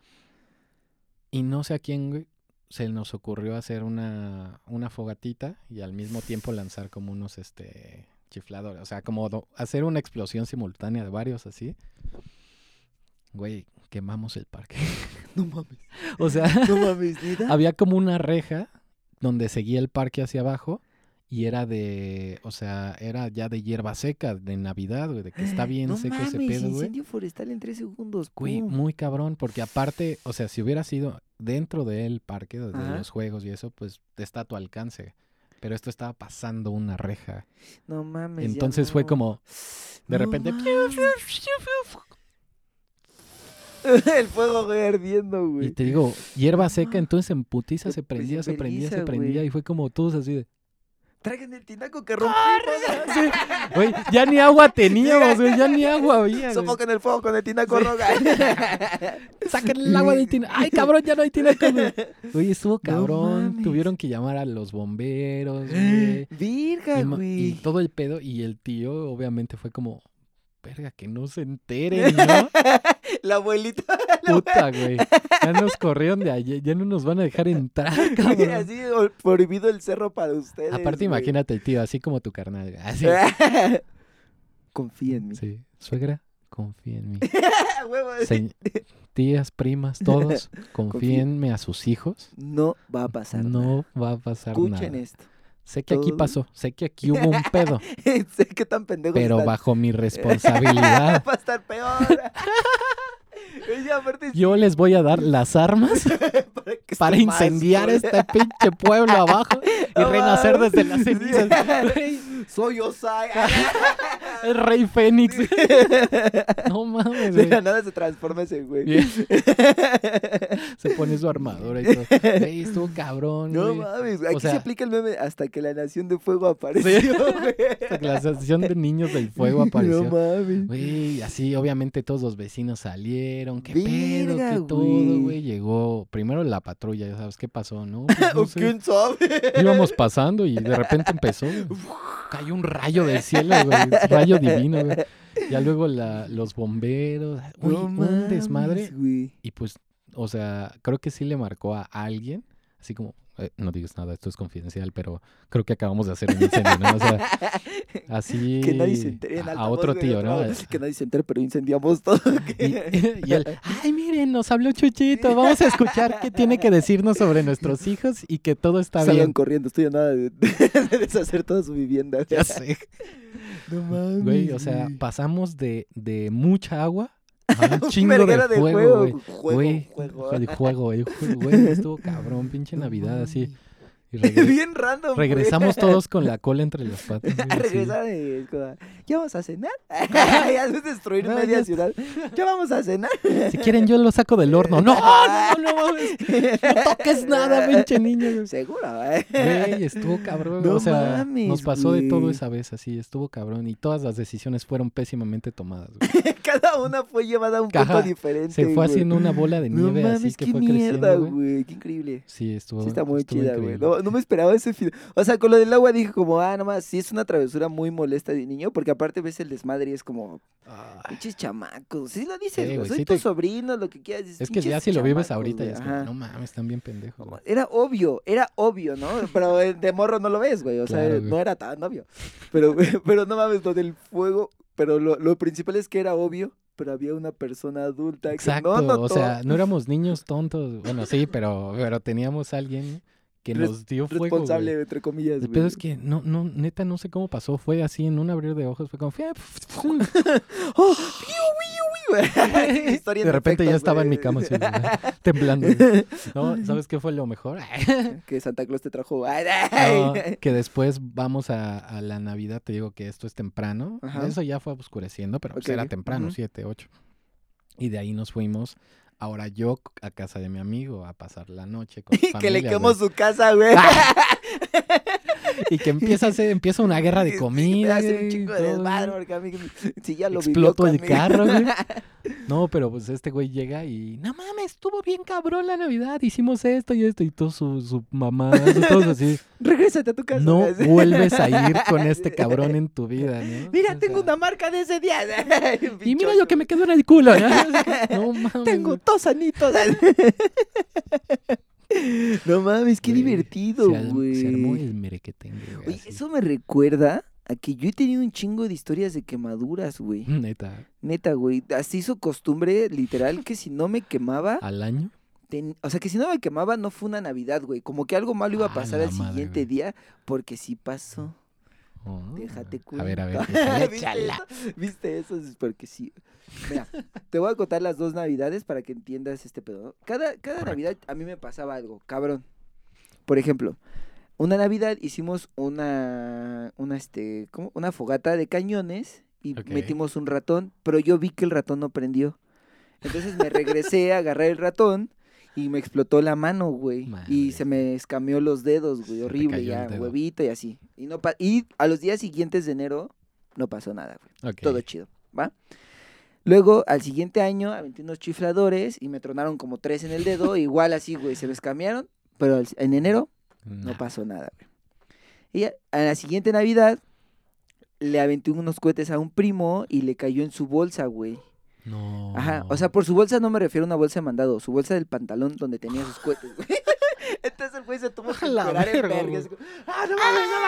Y no sé a quién, güey, se nos ocurrió hacer una, una fogatita y al mismo tiempo lanzar como unos este chifladores, o sea, como do- hacer una explosión simultánea de varios así. Güey, quemamos el parque.
No mames.
o sea,
No mames,
había como una reja donde seguía el parque hacia abajo y era de, o sea, era ya de hierba seca de Navidad, güey, de que está bien
no
seco
mames,
ese pedo, güey.
incendio forestal en tres segundos.
Güey, muy cabrón, porque aparte, o sea, si hubiera sido dentro del parque, de
Ajá.
los juegos y eso, pues está a tu alcance. Pero esto estaba pasando una reja.
No mames.
Entonces fue como, de
No
repente,
mames. el fuego, güey, ardiendo, güey.
y te digo, hierba seca, entonces en putiza
Se- pues,
prendía,
se
se prendía, se prendía,
güey.
y fue como todos así de,
Traigan el tinaco que rompimos.
güey, ya ni agua teníamos, güey, ya ni agua había, güey.
Sofoquen el fuego con el tinaco roga.
Saquen el agua del tinaco. Ay, cabrón, ya no hay tinaco, güey. Güey, estuvo cabrón. Tuvieron que llamar a los bomberos, güey.
Virga,
Y, ma- y
güey.
todo el pedo. Y el tío, obviamente, fue como, verga, que no se enteren, ¿no?
La abuelita.
Puta, güey. Ya nos corrieron de allí. Ya no nos van a dejar entrar, cabrón.
Así prohibido el cerro para ustedes.
Aparte,
güey.
imagínate el tío, así como tu carnal. Así.
Confía en mí.
Sí. Suegra, confía en mí. Se- tías, primas, todos, confíenme a sus hijos.
No va a pasar nada.
No va a pasar
Escuchen
nada.
esto.
Sé que aquí pasó, sé que aquí hubo un pedo,
sé que tan pendejos
pero
están.
bajo mi responsabilidad.
Va a estar peor. Aparte,
Yo les voy a dar las armas
para, más,
incendiar este pinche pueblo abajo y renacer desde las cenizas.
Soy Osai.
El rey Fénix. No mames,
De la nada se transforma ese güey.
Bien. Se pone su armadura y todo. Güey, estuvo cabrón,
No
güey.
mames, aquí
O sea-
se aplica el meme hasta que la nación de fuego apareció, güey.
Hasta que La asociación de niños del fuego apareció.
No mames.
Güey, así obviamente todos los vecinos salieron, qué pedo,
güey.
todo, güey. Llegó primero la patrulla, ya sabes qué pasó, ¿no? Pues, no
¿O
sé,
quién sabe?
íbamos pasando y de repente empezó, cayó un rayo del cielo, güey, rayo divino, güey. Ya luego la, los bomberos, uy,
No
un desmadre. Y pues, o sea, creo que sí le marcó a alguien, así como, eh, no digas nada, esto es confidencial, pero creo que acabamos de hacer un incendio, ¿no? O sea, así
Que nadie se entere en
a, otro tío, ¿no?
Que nadie se entere, pero incendiamos todo.
Y, y él, ay, miren, nos habló Chuchito, vamos a escuchar qué tiene que decirnos sobre nuestros hijos y que todo está
Salgan
bien.
corriendo, estoy a nada de, de deshacer toda su vivienda.
Ya sé.
No mames.
Güey, o sea, pasamos de, de mucha agua un chingo de fuego, güey.
Juego,
Güey,
juego.
de juego, güey. Güey, estuvo cabrón, pinche Navidad así. Y
Bien random. güey.
regresamos todos con la cola entre las patas. güey,
A
así.
regresar y ¿ya vamos a cenar? ya es destruir
No,
media
ya-
ciudad. ¿Ya vamos a cenar?
Si quieren, yo lo saco del horno. No, no, no, mames. No toques nada, pinche niño. güey.
Seguro, ¿eh?
Güey, estuvo cabrón.
No
o sea,
mames,
nos pasó de todo
güey.
esa vez así, estuvo cabrón. Y todas las decisiones fueron pésimamente tomadas. güey.
Cada una fue llevada a un
Ajá,
punto diferente.
Se fue
güey.
haciendo una bola de nieve
mames,
así que fue
mierda,
creciendo, güey.
güey. Qué increíble.
Sí, estuvo.
Sí, está muy chida, güey. No, no me esperaba ese final. O sea, con lo del agua dije como, ah, nomás, sí es una travesura muy molesta de niño, porque aparte ves el desmadre y es como,
Ay,
pinches chamacos. Sí lo dices,
Sí,
güey.
güey,
Soy
sí
tu
te-
sobrino, lo que quieras.
es que ya
"Pinches
si lo vives ahorita, ya
güey".
es como, no mames, están bien pendejos. güey.
Era obvio, era obvio, ¿no? Pero de morro no lo ves, güey. O sea,
güey.
no era tan obvio. Pero, pero no mames, lo del fuego. Pero lo, lo principal es que era obvio, pero había una persona adulta
Exacto,
que no notó.
o sea, no éramos niños tontos. Bueno, sí, pero, pero teníamos a alguien que
Res-
nos dio fuego.
responsable,
güey.
entre comillas.
El
güey.
pedo es que no, no, neta, no sé cómo pasó. Fue así en un abrir de ojos. Fue como.
¡Oh! Historia
De
en
repente ya estaba en mi cama así, temblando. güey. No, ¿sabes qué fue lo mejor?
que Santa Claus te trajo.
Que después vamos a, a la Navidad, te digo que esto es temprano.
Ajá.
Eso ya fue oscureciendo, pero pues era temprano,
ujú.
7, 8. Y de ahí nos fuimos, ahora yo a casa de mi amigo a pasar la noche con su
Y que le
familia, güey.
su casa, güey.
Y que empieza a hacer, empieza una guerra de comida.
un
güey,
chingo de
todo,
desmadre,
güey.
porque a mí, si ya lo
Explotó
vivió
el carro, güey. No, pero pues este güey llega y, no mames, estuvo bien cabrón la Navidad, hicimos esto y esto, y todo su, su mamá, todos así.
Regrésate a tu casa.
No vuelves a ir con este cabrón en tu vida, ¿no?
Mira,
O
tengo una marca de ese día.
Y mira lo que me quedó en el culo, ¿no? No mames.
Tengo dos anitos. no mames, qué
Güey,
divertido,
se
güey.
Se armó el merequetengue, güey.
Oye,
así.
eso me recuerda a que yo he tenido un chingo de historias de quemaduras, güey.
Neta,
Neta, güey. Así hizo costumbre, literal, que si no me quemaba,
al año.
ten- o sea, que si no me quemaba, no fue una Navidad, güey. Como que algo malo iba a
Ah,
pasar
la
al
madre,
siguiente
güey.
día, porque sí pasó.
Oh.
Déjate
A ver, a ver.
¿Viste eso? ¿Viste eso? Es porque sí. Mira, te voy a contar las dos navidades para que entiendas este pedo. ¿no? Cada, cada
Correcto.
navidad a mí me pasaba algo, cabrón. Por ejemplo, una navidad hicimos una, una, este, ¿cómo? Una fogata de cañones y metimos un ratón, pero yo vi que el ratón no prendió. Entonces me regresé a agarrar el ratón y me explotó la mano, güey. Y se me escameó los dedos, güey.
Se
Horrible, ya, huevito y así. Y, no pa- y a los días siguientes de enero no pasó nada, güey. Todo chido, ¿va? Luego, al siguiente año, aventé unos chifladores y me tronaron como tres en el dedo. igual así, güey, se me escamearon. Pero en enero no pasó nada, güey. Y a la siguiente Navidad le aventé unos cohetes a un primo y le cayó en su bolsa, güey.
No.
Ajá, o sea, por su bolsa no me refiero a una bolsa de mandado, su bolsa del pantalón donde tenía sus cohetes, güey. Entonces el güey se tuvo que encuerar en
verga,
verga,
güey.
así como, ¡Ah, no mames, no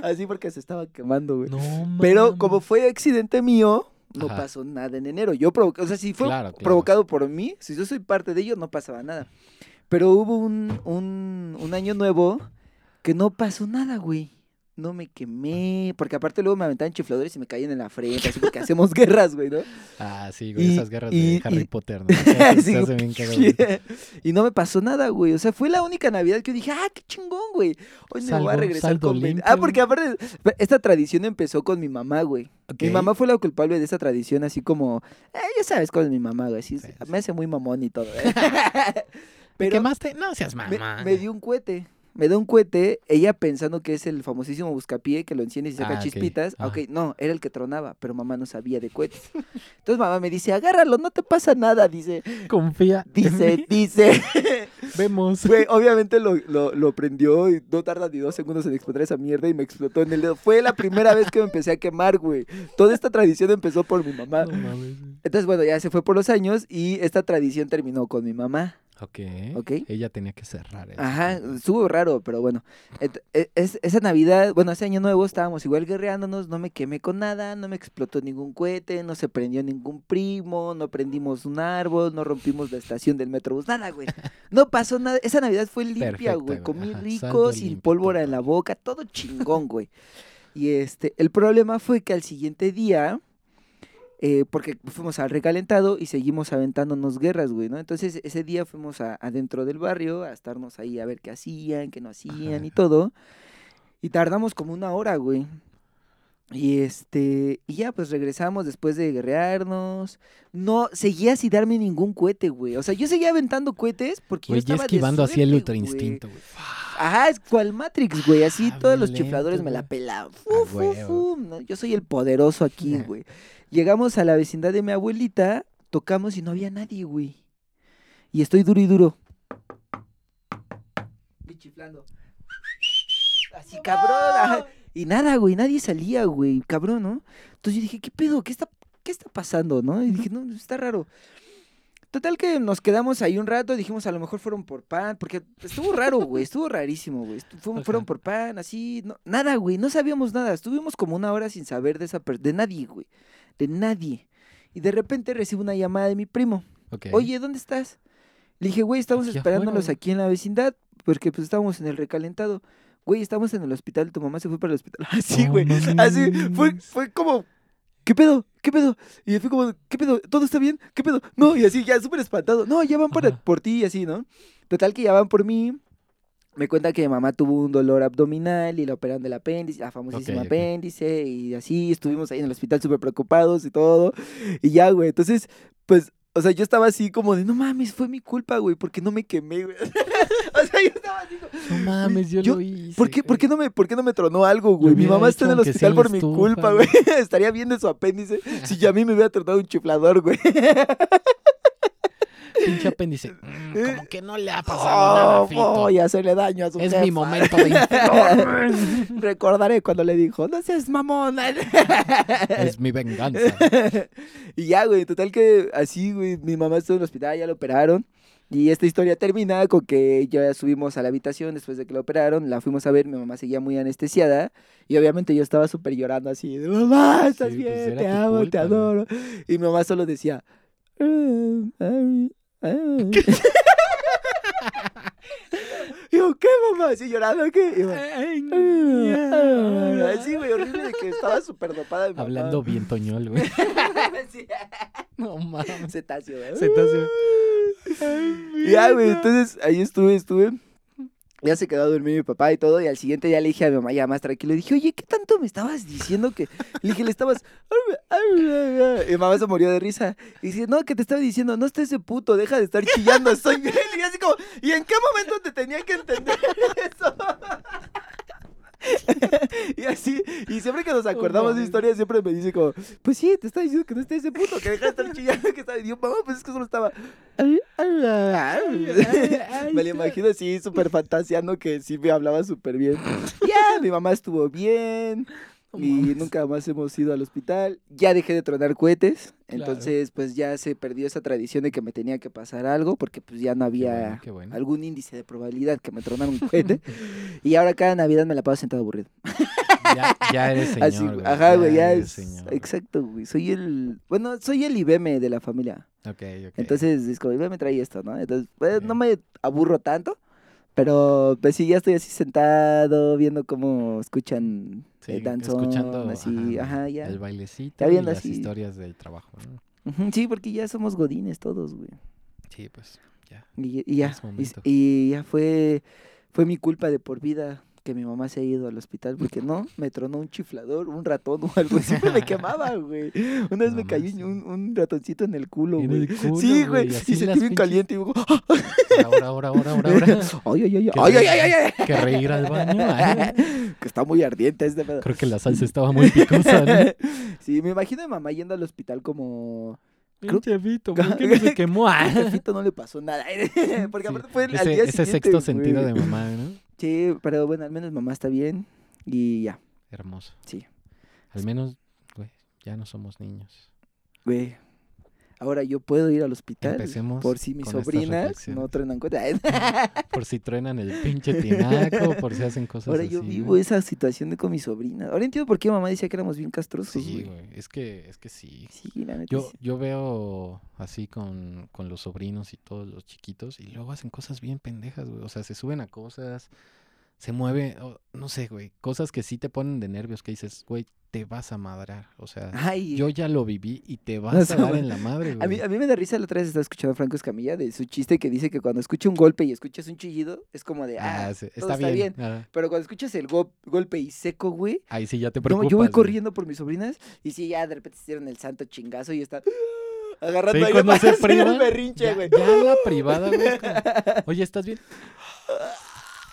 mames! Así porque se estaba quemando, güey.
No,
Pero
mames.
como fue accidente mío, no
Ajá.
pasó nada en enero. Yo provoqué, o sea, si fue
Claro, claro.
provocado por mí, si yo soy parte de ello, no pasaba nada. Pero hubo un, un, un año nuevo que no pasó nada, güey. No me quemé, porque aparte luego me aventaban chifladores y me caían en la frente, así porque hacemos guerras, güey, ¿no?
Ah, sí, güey,
Y-
esas guerras
y-
de Harry
y-
Potter, ¿no?
Sí,
hace bien cagado, güey.
y no me pasó nada, güey. O sea, fue la única Navidad que yo dije, ah, qué chingón, güey. Hoy me voy a regresar con... veinte".
limpio.
Ah, porque aparte, esta tradición empezó con mi mamá, güey. Mi mamá fue la culpable de esta tradición, así como, eh, ya sabes cómo es mi mamá, güey. Así,
Sí,
me hace muy mamón y todo. ¿eh?
¿Te
Pero
quemaste? No seas
me,
mamá.
me dio un cohete. Me dio un cohete, ella pensando que es el famosísimo buscapié que lo enciende y saca
Ah,
chispitas. Ah. ok, no, era el que tronaba, pero mamá no sabía de cohetes. Entonces mamá me dice, agárralo, no te pasa nada, dice.
Confía. en
Dice,
mí.
dice.
Vemos.
Güey, obviamente lo, lo, lo prendió y no tarda ni dos segundos en explotar esa mierda y me explotó en el dedo. Fue la primera vez que me empecé a quemar, güey. Toda esta tradición empezó por mi mamá.
No mames.
Entonces, bueno, ya se fue por los años y esta tradición terminó con mi mamá.
Ok.
Ok.
Ella tenía que cerrar eso.
Ajá, estuvo raro, pero bueno. E- es- esa Navidad, bueno, ese año nuevo estábamos igual guerreándonos, no me quemé con nada, no me explotó ningún cohete, no se prendió ningún primo, no prendimos un árbol, no rompimos la estación del metrobús, nada, güey. No pasó nada. Esa Navidad fue limpia, güey. Comí
ajá,
rico, sin
limpio,
pólvora
todo.
en la boca, todo chingón, güey. Y este, el problema fue que al siguiente día, eh, porque fuimos al recalentado y seguimos aventándonos guerras, güey, ¿no? Entonces ese día fuimos a- adentro del barrio a estarnos ahí a ver qué hacían, qué no hacían y todo. Y tardamos como una hora, güey. Y este, y ya pues regresamos después de guerrearnos. No, seguía sin darme ningún cohete, güey. O sea, yo seguía aventando cohetes porque
Güey,
yo
ya
estaba de
esquivando así el ultra instinto, güey.
Ajá, es cual Matrix, güey. Así
Ah,
todos los chifladores me la pelaban. Fu, fu, fu, ¿no? Yo soy el poderoso aquí, güey. Llegamos a la vecindad de mi abuelita, tocamos y no había nadie, güey. Y estoy duro y duro. Y chiflando. Así, cabrón. ajá. Y nada, güey, nadie salía, güey, cabrón, ¿no? Entonces yo dije, ¿qué pedo? ¿Qué está, qué está pasando, no? Y dije, no, está raro. Total que nos quedamos ahí un rato, dijimos a lo mejor fueron por pan, porque estuvo raro, güey, estuvo rarísimo, güey. estu- fu- Fueron por pan, así, no, nada, güey, no sabíamos nada. Estuvimos como una hora sin saber de esa per- de nadie, güey, de nadie. Y de repente recibo una llamada de mi primo. Oye, ¿dónde estás? Le dije, güey, estamos
Aquí
esperándolos
afuera.
aquí en la vecindad, porque pues estábamos en el recalentado. Güey, estamos en el hospital, tu mamá se fue para el hospital. Así, güey. Así, fue, fue como, ¿qué pedo? ¿Qué pedo? Y fue como, ¿qué pedo? ¿Todo está bien? ¿Qué pedo? No, y así, ya súper espantado. No, ya van para,
Ajá.
por ti y así, ¿no? Total que ya van por mí. Me cuenta que mi mamá tuvo un dolor abdominal y la operaron del apéndice, la famosísima
Ok, ok.
apéndice, y así estuvimos ahí en el hospital súper preocupados y todo. Y ya, güey, entonces, pues, o sea, yo estaba así como de, no mames, fue mi culpa, güey, porque no me quemé, güey. o sea, yo estaba así como,
No mames, yo,
yo-
lo hice.
¿Por qué, por qué no me, por qué no me tronó algo, güey? Mi mamá está en el hospital por mi
estufa,
culpa, güey. Estaría bien de su apéndice si ya a mí me hubiera tronado un chiflador, güey.
Pinche apéndice. Mm, como que no le ha pasado nada,
Oh,
Fito.
voy a hacerle daño a su
Es mi momento de.
Recordaré cuando le dijo, no seas mamón.
es mi venganza.
y ya, güey, total que así, güey, mi mamá estuvo en el hospital, ya la operaron. Y esta historia termina con que ya subimos a la habitación después de que la operaron, la fuimos a ver, mi mamá seguía muy anestesiada y obviamente yo estaba súper llorando así, de, mamá, estás
Sí, pues
bien, te amo, te
culpa, güey".
adoro. Y mi mamá solo decía, Yo, ¿qué mamá? Así llorando, ¿qué? Y yo, "Ah, Así, güey, horrible de que estaba súper dopada mi mamá.
Hablando bien toñol, güey.
Sí,
No mames.
Cetáceo, güey.
Cetáceo.
Y Ya, güey, entonces ahí estuve, estuve. Ya se quedó a dormir mi papá y todo, y al siguiente ya le dije a mi mamá ya más tranquilo, dije, oye, ¿qué tanto me estabas diciendo que...? Le dije, le estabas... Y mi mamá se murió de risa. Y dice, no, que te estaba diciendo, no estés ese puto, deja de estar chillando, soy bien. Y así como, ¿y en qué momento te tenía que entender eso? y así, y siempre que nos acordamos de historias, siempre me dice como, pues sí, te estaba diciendo que no estés ese puto, que deja de estar chillando, que estaba... Y yo, mamá, pues es que solo estaba... Me lo imagino así, súper fantaseando que sí me hablaba súper bien. Ya, mi mamá estuvo bien.
No
Y
mames.
nunca más hemos ido al hospital. Ya dejé de tronar cohetes.
Claro.
Entonces, pues ya se perdió esa tradición de que me tenía que pasar algo. Porque pues ya no había
bueno, qué bueno.
algún índice de probabilidad que me tronara un cohete. y ahora cada Navidad me la paso sentado aburrido.
Ya, ya eres señor,
Así,
güey.
ajá, güey, ya
eres
es.
señor.
Exacto, güey. Soy el. Bueno, soy el IBM de la familia.
Ok, ok.
Entonces, es como, IBM trae esto, ¿no? Entonces, pues, no
Ok.
me aburro tanto. Pero, pues sí, ya estoy así sentado, viendo cómo escuchan
Sí,
eh, danzón,
escuchando
así,
ajá,
ajá, ya.
el bailecito y las
así.
historias del trabajo, ¿no?
Sí, porque ya somos godines todos, güey.
Sí, pues, ya.
Y, y ya, y, y ya fue, fue mi culpa de por vida que mi mamá se ha ido al hospital porque no, me tronó un chiflador, un ratón o algo, siempre me quemaba, güey. Una vez
No
me cayó un, un ratoncito en el culo, güey.
el
Sí, güey, y sentí bien
pinches-
caliente y digo,
Ahora, ahora, ahora, ahora, ahora.
ay, ay, ay, ay, ay, ay, ay,
Que reír al baño. ay.
que está muy ardiente este pedo.
Creo que la salsa estaba muy picosa, ¿no?
Sí, me imagino a mi mamá yendo al hospital como... Creo-
Pinche Vito, ¿por qué no se quemó?
Al
Ah.
jefito no le pasó nada. Porque
Sí,
aparte fue al
ese,
día
ese
siguiente,
sexto sentido de mamá, ¿no?
Sí, pero bueno, al menos mamá está bien y ya,
Hermoso.
sí.
Al menos, güey, ya no somos niños.
Güey, ahora yo puedo ir al hospital
Empecemos
por si mis sobrinas no truenan cuenta.
Por si truenan el pinche tinaco, por si hacen cosas
ahora
así.
yo
güey.
vivo esa situación de con mis sobrinas. Ahora entiendo por qué mamá decía que éramos bien castrosos,
Sí,
güey.
güey. Es que, es que sí.
Sí, la neta
Yo,
sí.
yo veo así con, con los sobrinos y todos los chiquitos y luego hacen cosas bien pendejas, güey. O sea, se suben a cosas, se mueve, o- no sé, güey. Cosas que sí te ponen de nervios que dices, güey, te vas a madrar. O sea,
Ay,
yo ya lo viví y te vas a dar
güey,
en la madre,
a mí,
güey.
a mí me da risa la otra vez estaba escuchando a Franco Escamilla de su chiste que dice que cuando escucha un golpe y escuchas un chillido, es como de, ah,
Ah, sí,
todo
está,
está
bien. ah,
pero cuando escuchas el go- golpe y seco, güey,
ahí sí ya te
No,
preocupas.
yo voy
güey.
corriendo por mis sobrinas y sí, ya de repente hicieron el santo chingazo y está agarrando
Sí,
ahí
cuando se
hacer el berrinche,
Ya,
güey.
ya la privada, güey. Oye, ¿estás bien?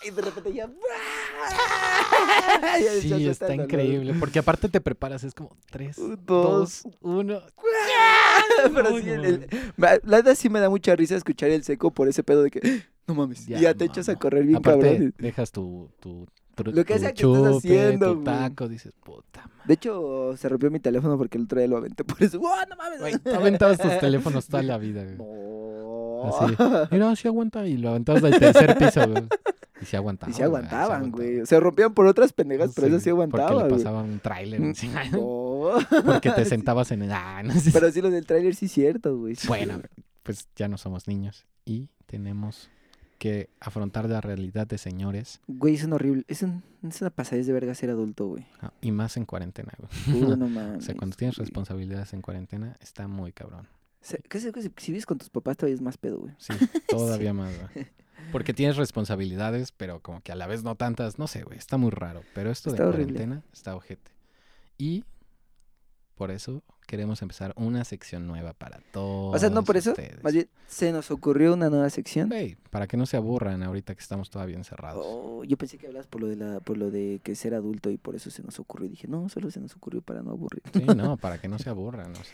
Y de repente ya.
Sí, está increíble. Porque aparte te preparas, es como tres, dos,
dos.
uno.
Pero sí, el- el- la verdad sí me da mucha risa escuchar el seco por ese pedo de que no mames. y ya te echas a correr bien
Aparte,
cabrón.
dejas tu, tu,
Lo que sea que estés haciendo,
tu taco, dices, puta madre.
De hecho, se rompió mi teléfono porque el otro día lo aventé por eso. ¡Oh, no mames!
Güey, tú aventabas tus teléfonos toda la vida, güey.
No.
Así. Mira, sí aguanta. Y lo aventabas del tercer piso, güey. Y sí aguantaban.
Y se aguantaban, güey.
aguantaban.
Se rompían por otras pendejas, pero eso sí aguantaba,
Porque le
güey.
pasaba un tráiler.
No.
Porque te sentabas en el... Ah, no sé.
Pero sí, lo del tráiler sí es cierto, güey.
Bueno, pues ya no somos niños. Y tenemos que afrontar la realidad de señores.
Güey, es un horrible. Es, un, es una pasadez de verga ser adulto, güey.
ah, Y más en cuarentena, güey.
Uy, no
O
mames.
sea, cuando tienes
güey.
responsabilidades en cuarentena, está muy cabrón.
Se- si vives con tus papás todavía es más pedo, güey.
Sí, todavía más, güey. Porque tienes responsabilidades, pero como que a la vez no tantas. No sé, güey. Está muy raro. Pero esto
Está
de
horrible.
cuarentena está ojete. Y por eso queremos empezar una sección nueva para todos.
O sea, no por eso.
ustedes.
Más bien, se nos ocurrió una nueva sección.
Güey, para que no se aburran ahorita que estamos todavía encerrados.
Oh, yo pensé que hablabas por lo de la, por lo de que ser adulto y por eso se nos ocurrió. Y dije, no, solo se nos ocurrió para no aburrir.
Sí, no, para que no se aburran. o sea.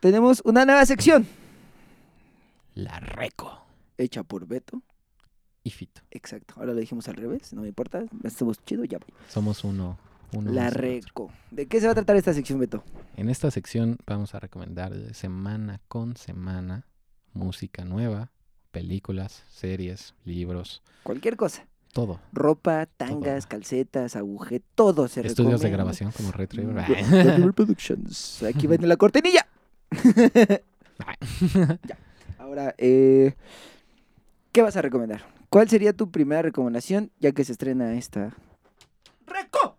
Tenemos una nueva sección
La Reco
hecha por Beto.
Y Fito.
Exacto. Ahora lo dijimos al revés. No me importa. Estuvo chido, ya voy.
Somos uno. uno
La
otro.
Reco. ¿De qué se va a tratar esta sección, Beto?
En esta sección vamos a recomendar semana con semana música nueva, películas, series, libros,
Cualquier cosa.
todo.
Ropa, tangas, calcetas, agujetas, todo se
Estudios de grabación como River
Productions. Aquí viene la cortinilla. Ya. Ahora, eh, ¿qué vas a recomendar? ¿Cuál sería tu primera recomendación ya que se estrena esta? ¡Reco!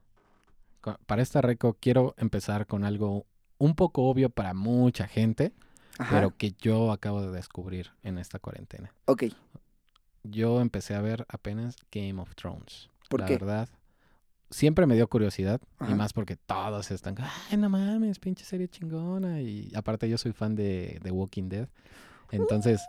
Co- Para esta reco quiero empezar con algo un poco obvio para mucha gente,
Ajá.
pero que yo acabo de descubrir en esta cuarentena.
Ok.
Yo empecé a ver apenas Game of Thrones.
¿Por
la
qué?
verdad, siempre me dio curiosidad
Ajá.
y más porque todos están, ay, no mames, pinche serie chingona. Y aparte yo soy fan de The Walking Dead. Entonces,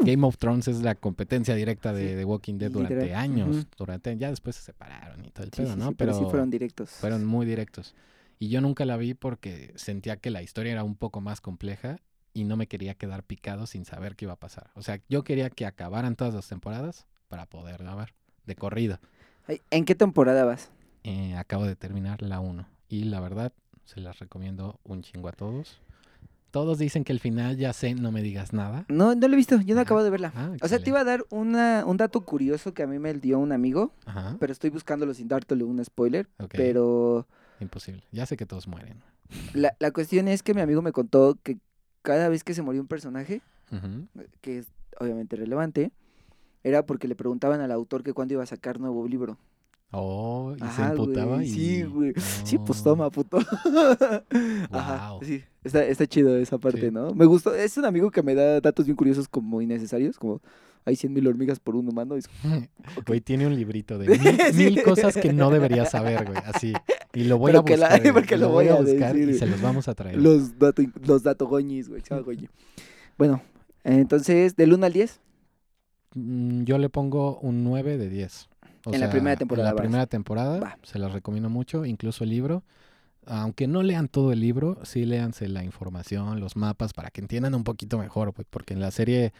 Game of Thrones es la competencia directa de
Sí,
The Walking Dead durante
literal,
años.
ujú.
Durante, ya después se separaron y todo el
Sí,
pedo,
sí,
¿no?
pero, sí fueron directos.
fueron muy directos. Y yo nunca la vi porque sentía que la historia era un poco más compleja y no me quería quedar picado sin saber qué iba a pasar. O sea, yo quería que acabaran todas las temporadas para poderla ver de corrido.
Ay, ¿En qué temporada vas?
Eh, acabo de terminar la 1 y la verdad se las recomiendo un chingo a todos. Todos dicen que el final ya sé, no me digas nada.
No, no lo he visto, yo no
Ah.
acabo de verla.
Ah,
o sea, te iba a dar una, un dato curioso que a mí me dio un amigo,
Ajá.
pero estoy buscándolo sin dártelo un spoiler.
ok,
Pero
Imposible. Ya sé que todos mueren.
la, la cuestión es que mi amigo me contó que cada vez que se moría un personaje,
Ujú.
que es obviamente relevante, era porque le preguntaban al autor que cuándo iba a sacar nuevo libro.
Oh, y se
Ajá,
emputaba
güey,
y...
sí, güey. Sí, pues toma, puto. Ajá,
Guau.
sí. Está, está chido esa parte,
Sí.
¿no? Me gustó. Es un amigo que me da datos bien curiosos como innecesarios, como hay 100 mil hormigas por un humano. es-
Güey, tiene un librito de mil, mil cosas que no deberías saber, güey. Así. Y lo voy
Pero
a
la-
buscar. güey,
porque lo voy a
buscar
decir,
y
güey.
se los vamos a traer.
los datos los datogoñis, güey. se llama goñi. Bueno, entonces, del 1 al 10.
Mm, Yo le pongo un 9 de 10. O
En la primera temporada,
En la
vas.
primera temporada.
Va.
Se las recomiendo mucho, incluso el libro. Aunque no lean todo el libro, sí léanse la información, los mapas, para que entiendan un poquito mejor, pues, porque en la serie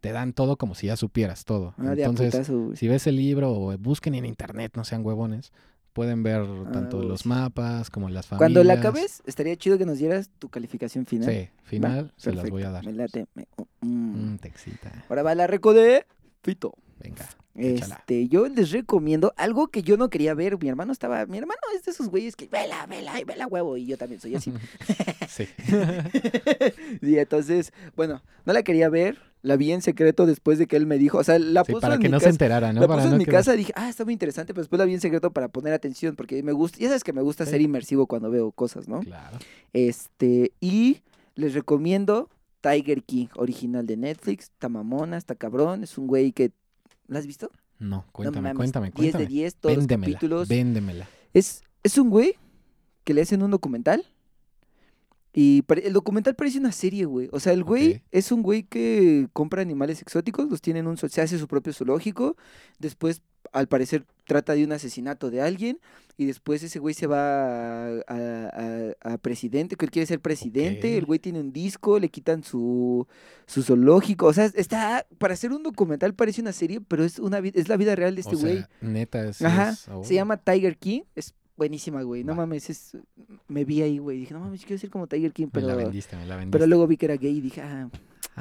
te dan todo como si ya supieras todo.
Ah,
Entonces, si ves el libro o busquen en internet, no sean huevones, pueden ver tanto
güey,
los mapas como las familias.
Cuando la acabes, estaría chido que nos dieras tu calificación final.
Sí, final se las voy a
Perfecto,
dar.
Me late. me- mm.
Mm, te excita.
Ahora va la reco de Fito.
Venga. Échala.
Este, yo les recomiendo algo que yo no quería ver. Mi hermano estaba, mi hermano es de esos güeyes que vela, vela, y vela huevo. Y yo también soy así.
sí.
y entonces, bueno, no la quería ver. La vi en secreto después de que él me dijo. O sea, la
Sí,
puso
para
en
que
mi
no se
casa.
enterara, ¿no?
la
Para
puso en
no
mi
que-
casa dije, ah, está muy interesante, pero después la vi en secreto para poner atención, porque me gusta, ya sabes que me gusta
Sí.
ser inmersivo cuando veo cosas, ¿no?
Claro.
Este, y les recomiendo Tiger King, original de Netflix, está mamona, está cabrón, es un güey que, ¿la has visto?
No,
No
cuéntame,
mames,
cuéntame,
10
cuéntame.
de 10, todos
véndemela,
los capítulos.
véndemela.
Es, es un güey que le hacen un documental. Y el documental parece una serie, güey. O sea, el güey es un güey que compra animales exóticos, los tiene en un... Se hace su propio zoológico. Después, al parecer, trata de un asesinato de alguien. Y después ese güey se va a, a- a- a presidente, que él quiere ser presidente. El güey tiene un disco, le quitan su, su zoológico. O sea, está... Para hacer un documental parece una serie, pero es, una, es la vida real de este
o
güey.
sea, neta es...
Ajá,
es- oh,
se llama Tiger King. Es buenísima, güey. No
Va.
mames, es... me vi ahí, güey. Dije, no mames, quiero ser como Tiger King,
Me la
pero...
vendiste, me la vendiste.
Pero luego vi que era gay y dije, ah,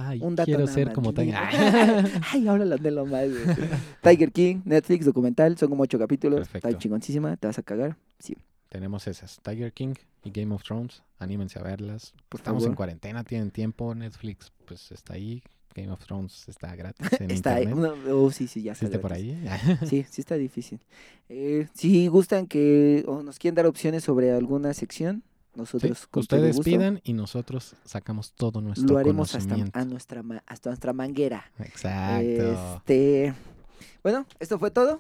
Ay,
un dato
quiero
nada
ser
más,
como Tiger.
Ay, ahora de lo más. Tiger King, Netflix, documental, son como ocho capítulos. Está
Perfecto.
chingoncísima, te vas a cagar. Sí,
Tenemos esas. Tiger King y Game of Thrones. Anímense a verlas.
por
Estamos en cuarentena, tienen tiempo. Netflix, pues está ahí. Game of Thrones está gratis en
Está ahí. oh, sí, sí, ya está.
¿Existe por ahí?
Sí, sí está difícil. Eh, si gustan que o nos quieren dar opciones sobre alguna sección, nosotros todo
ustedes
gusto,
pidan y nosotros sacamos todo nuestro
lo haremos hasta,
conocimiento.
a nuestra, hasta nuestra manguera.
Exacto.
Este, bueno, esto fue todo.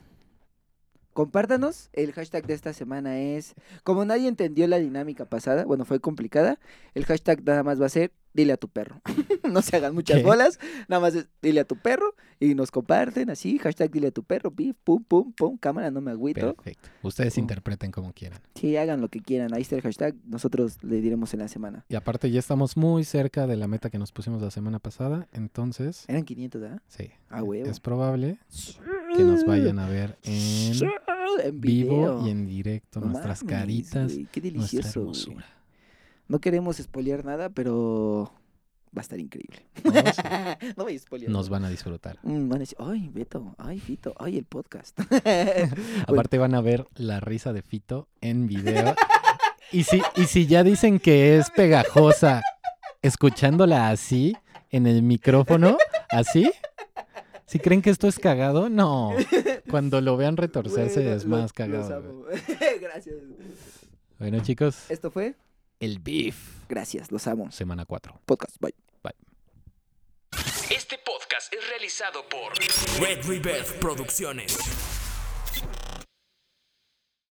Compártanos. El hashtag de esta semana es. Como nadie entendió la dinámica pasada, bueno, fue complicada. El hashtag nada más va a ser dile a tu perro. no se hagan muchas
¿Qué?
bolas. Nada más es dile a tu perro. Y nos comparten así. Hashtag dile a tu perro. Pif, pum, pum, pum. Cámara, no me agüito.
Perfecto. Ustedes
Pum.
interpreten como quieran.
Sí, hagan lo que quieran. Ahí está el hashtag. Nosotros le diremos en la semana.
Y aparte ya estamos muy cerca de la meta que nos pusimos la semana pasada. Entonces,
Eran 500, ¿verdad?
sí.
Ah, huevo.
Es probable que nos vayan a ver en
en
vivo y en directo
No
nuestras
mames,
caritas,
qué
nuestra
delicioso. güey.
hermosura.
No queremos espolear nada, pero va a estar increíble.
No, sí,
no voy a espolear.
nos van a disfrutar.
Mm, van a decir, ay, Beto, ay, Fito, ay, el podcast.
Aparte van a ver la risa de Fito en video. Y si, y si ya dicen que es pegajosa escuchándola así, en el micrófono, así, si creen que esto es cagado, no. Cuando lo vean retorcerse es
lo-
más
los
cagado.
amo. Gracias.
Bueno, chicos,
Esto fue,
el beef.
gracias, los amo.
Semana 4.
Podcast, bye.
Este podcast es realizado por
Red Rebirth Producciones.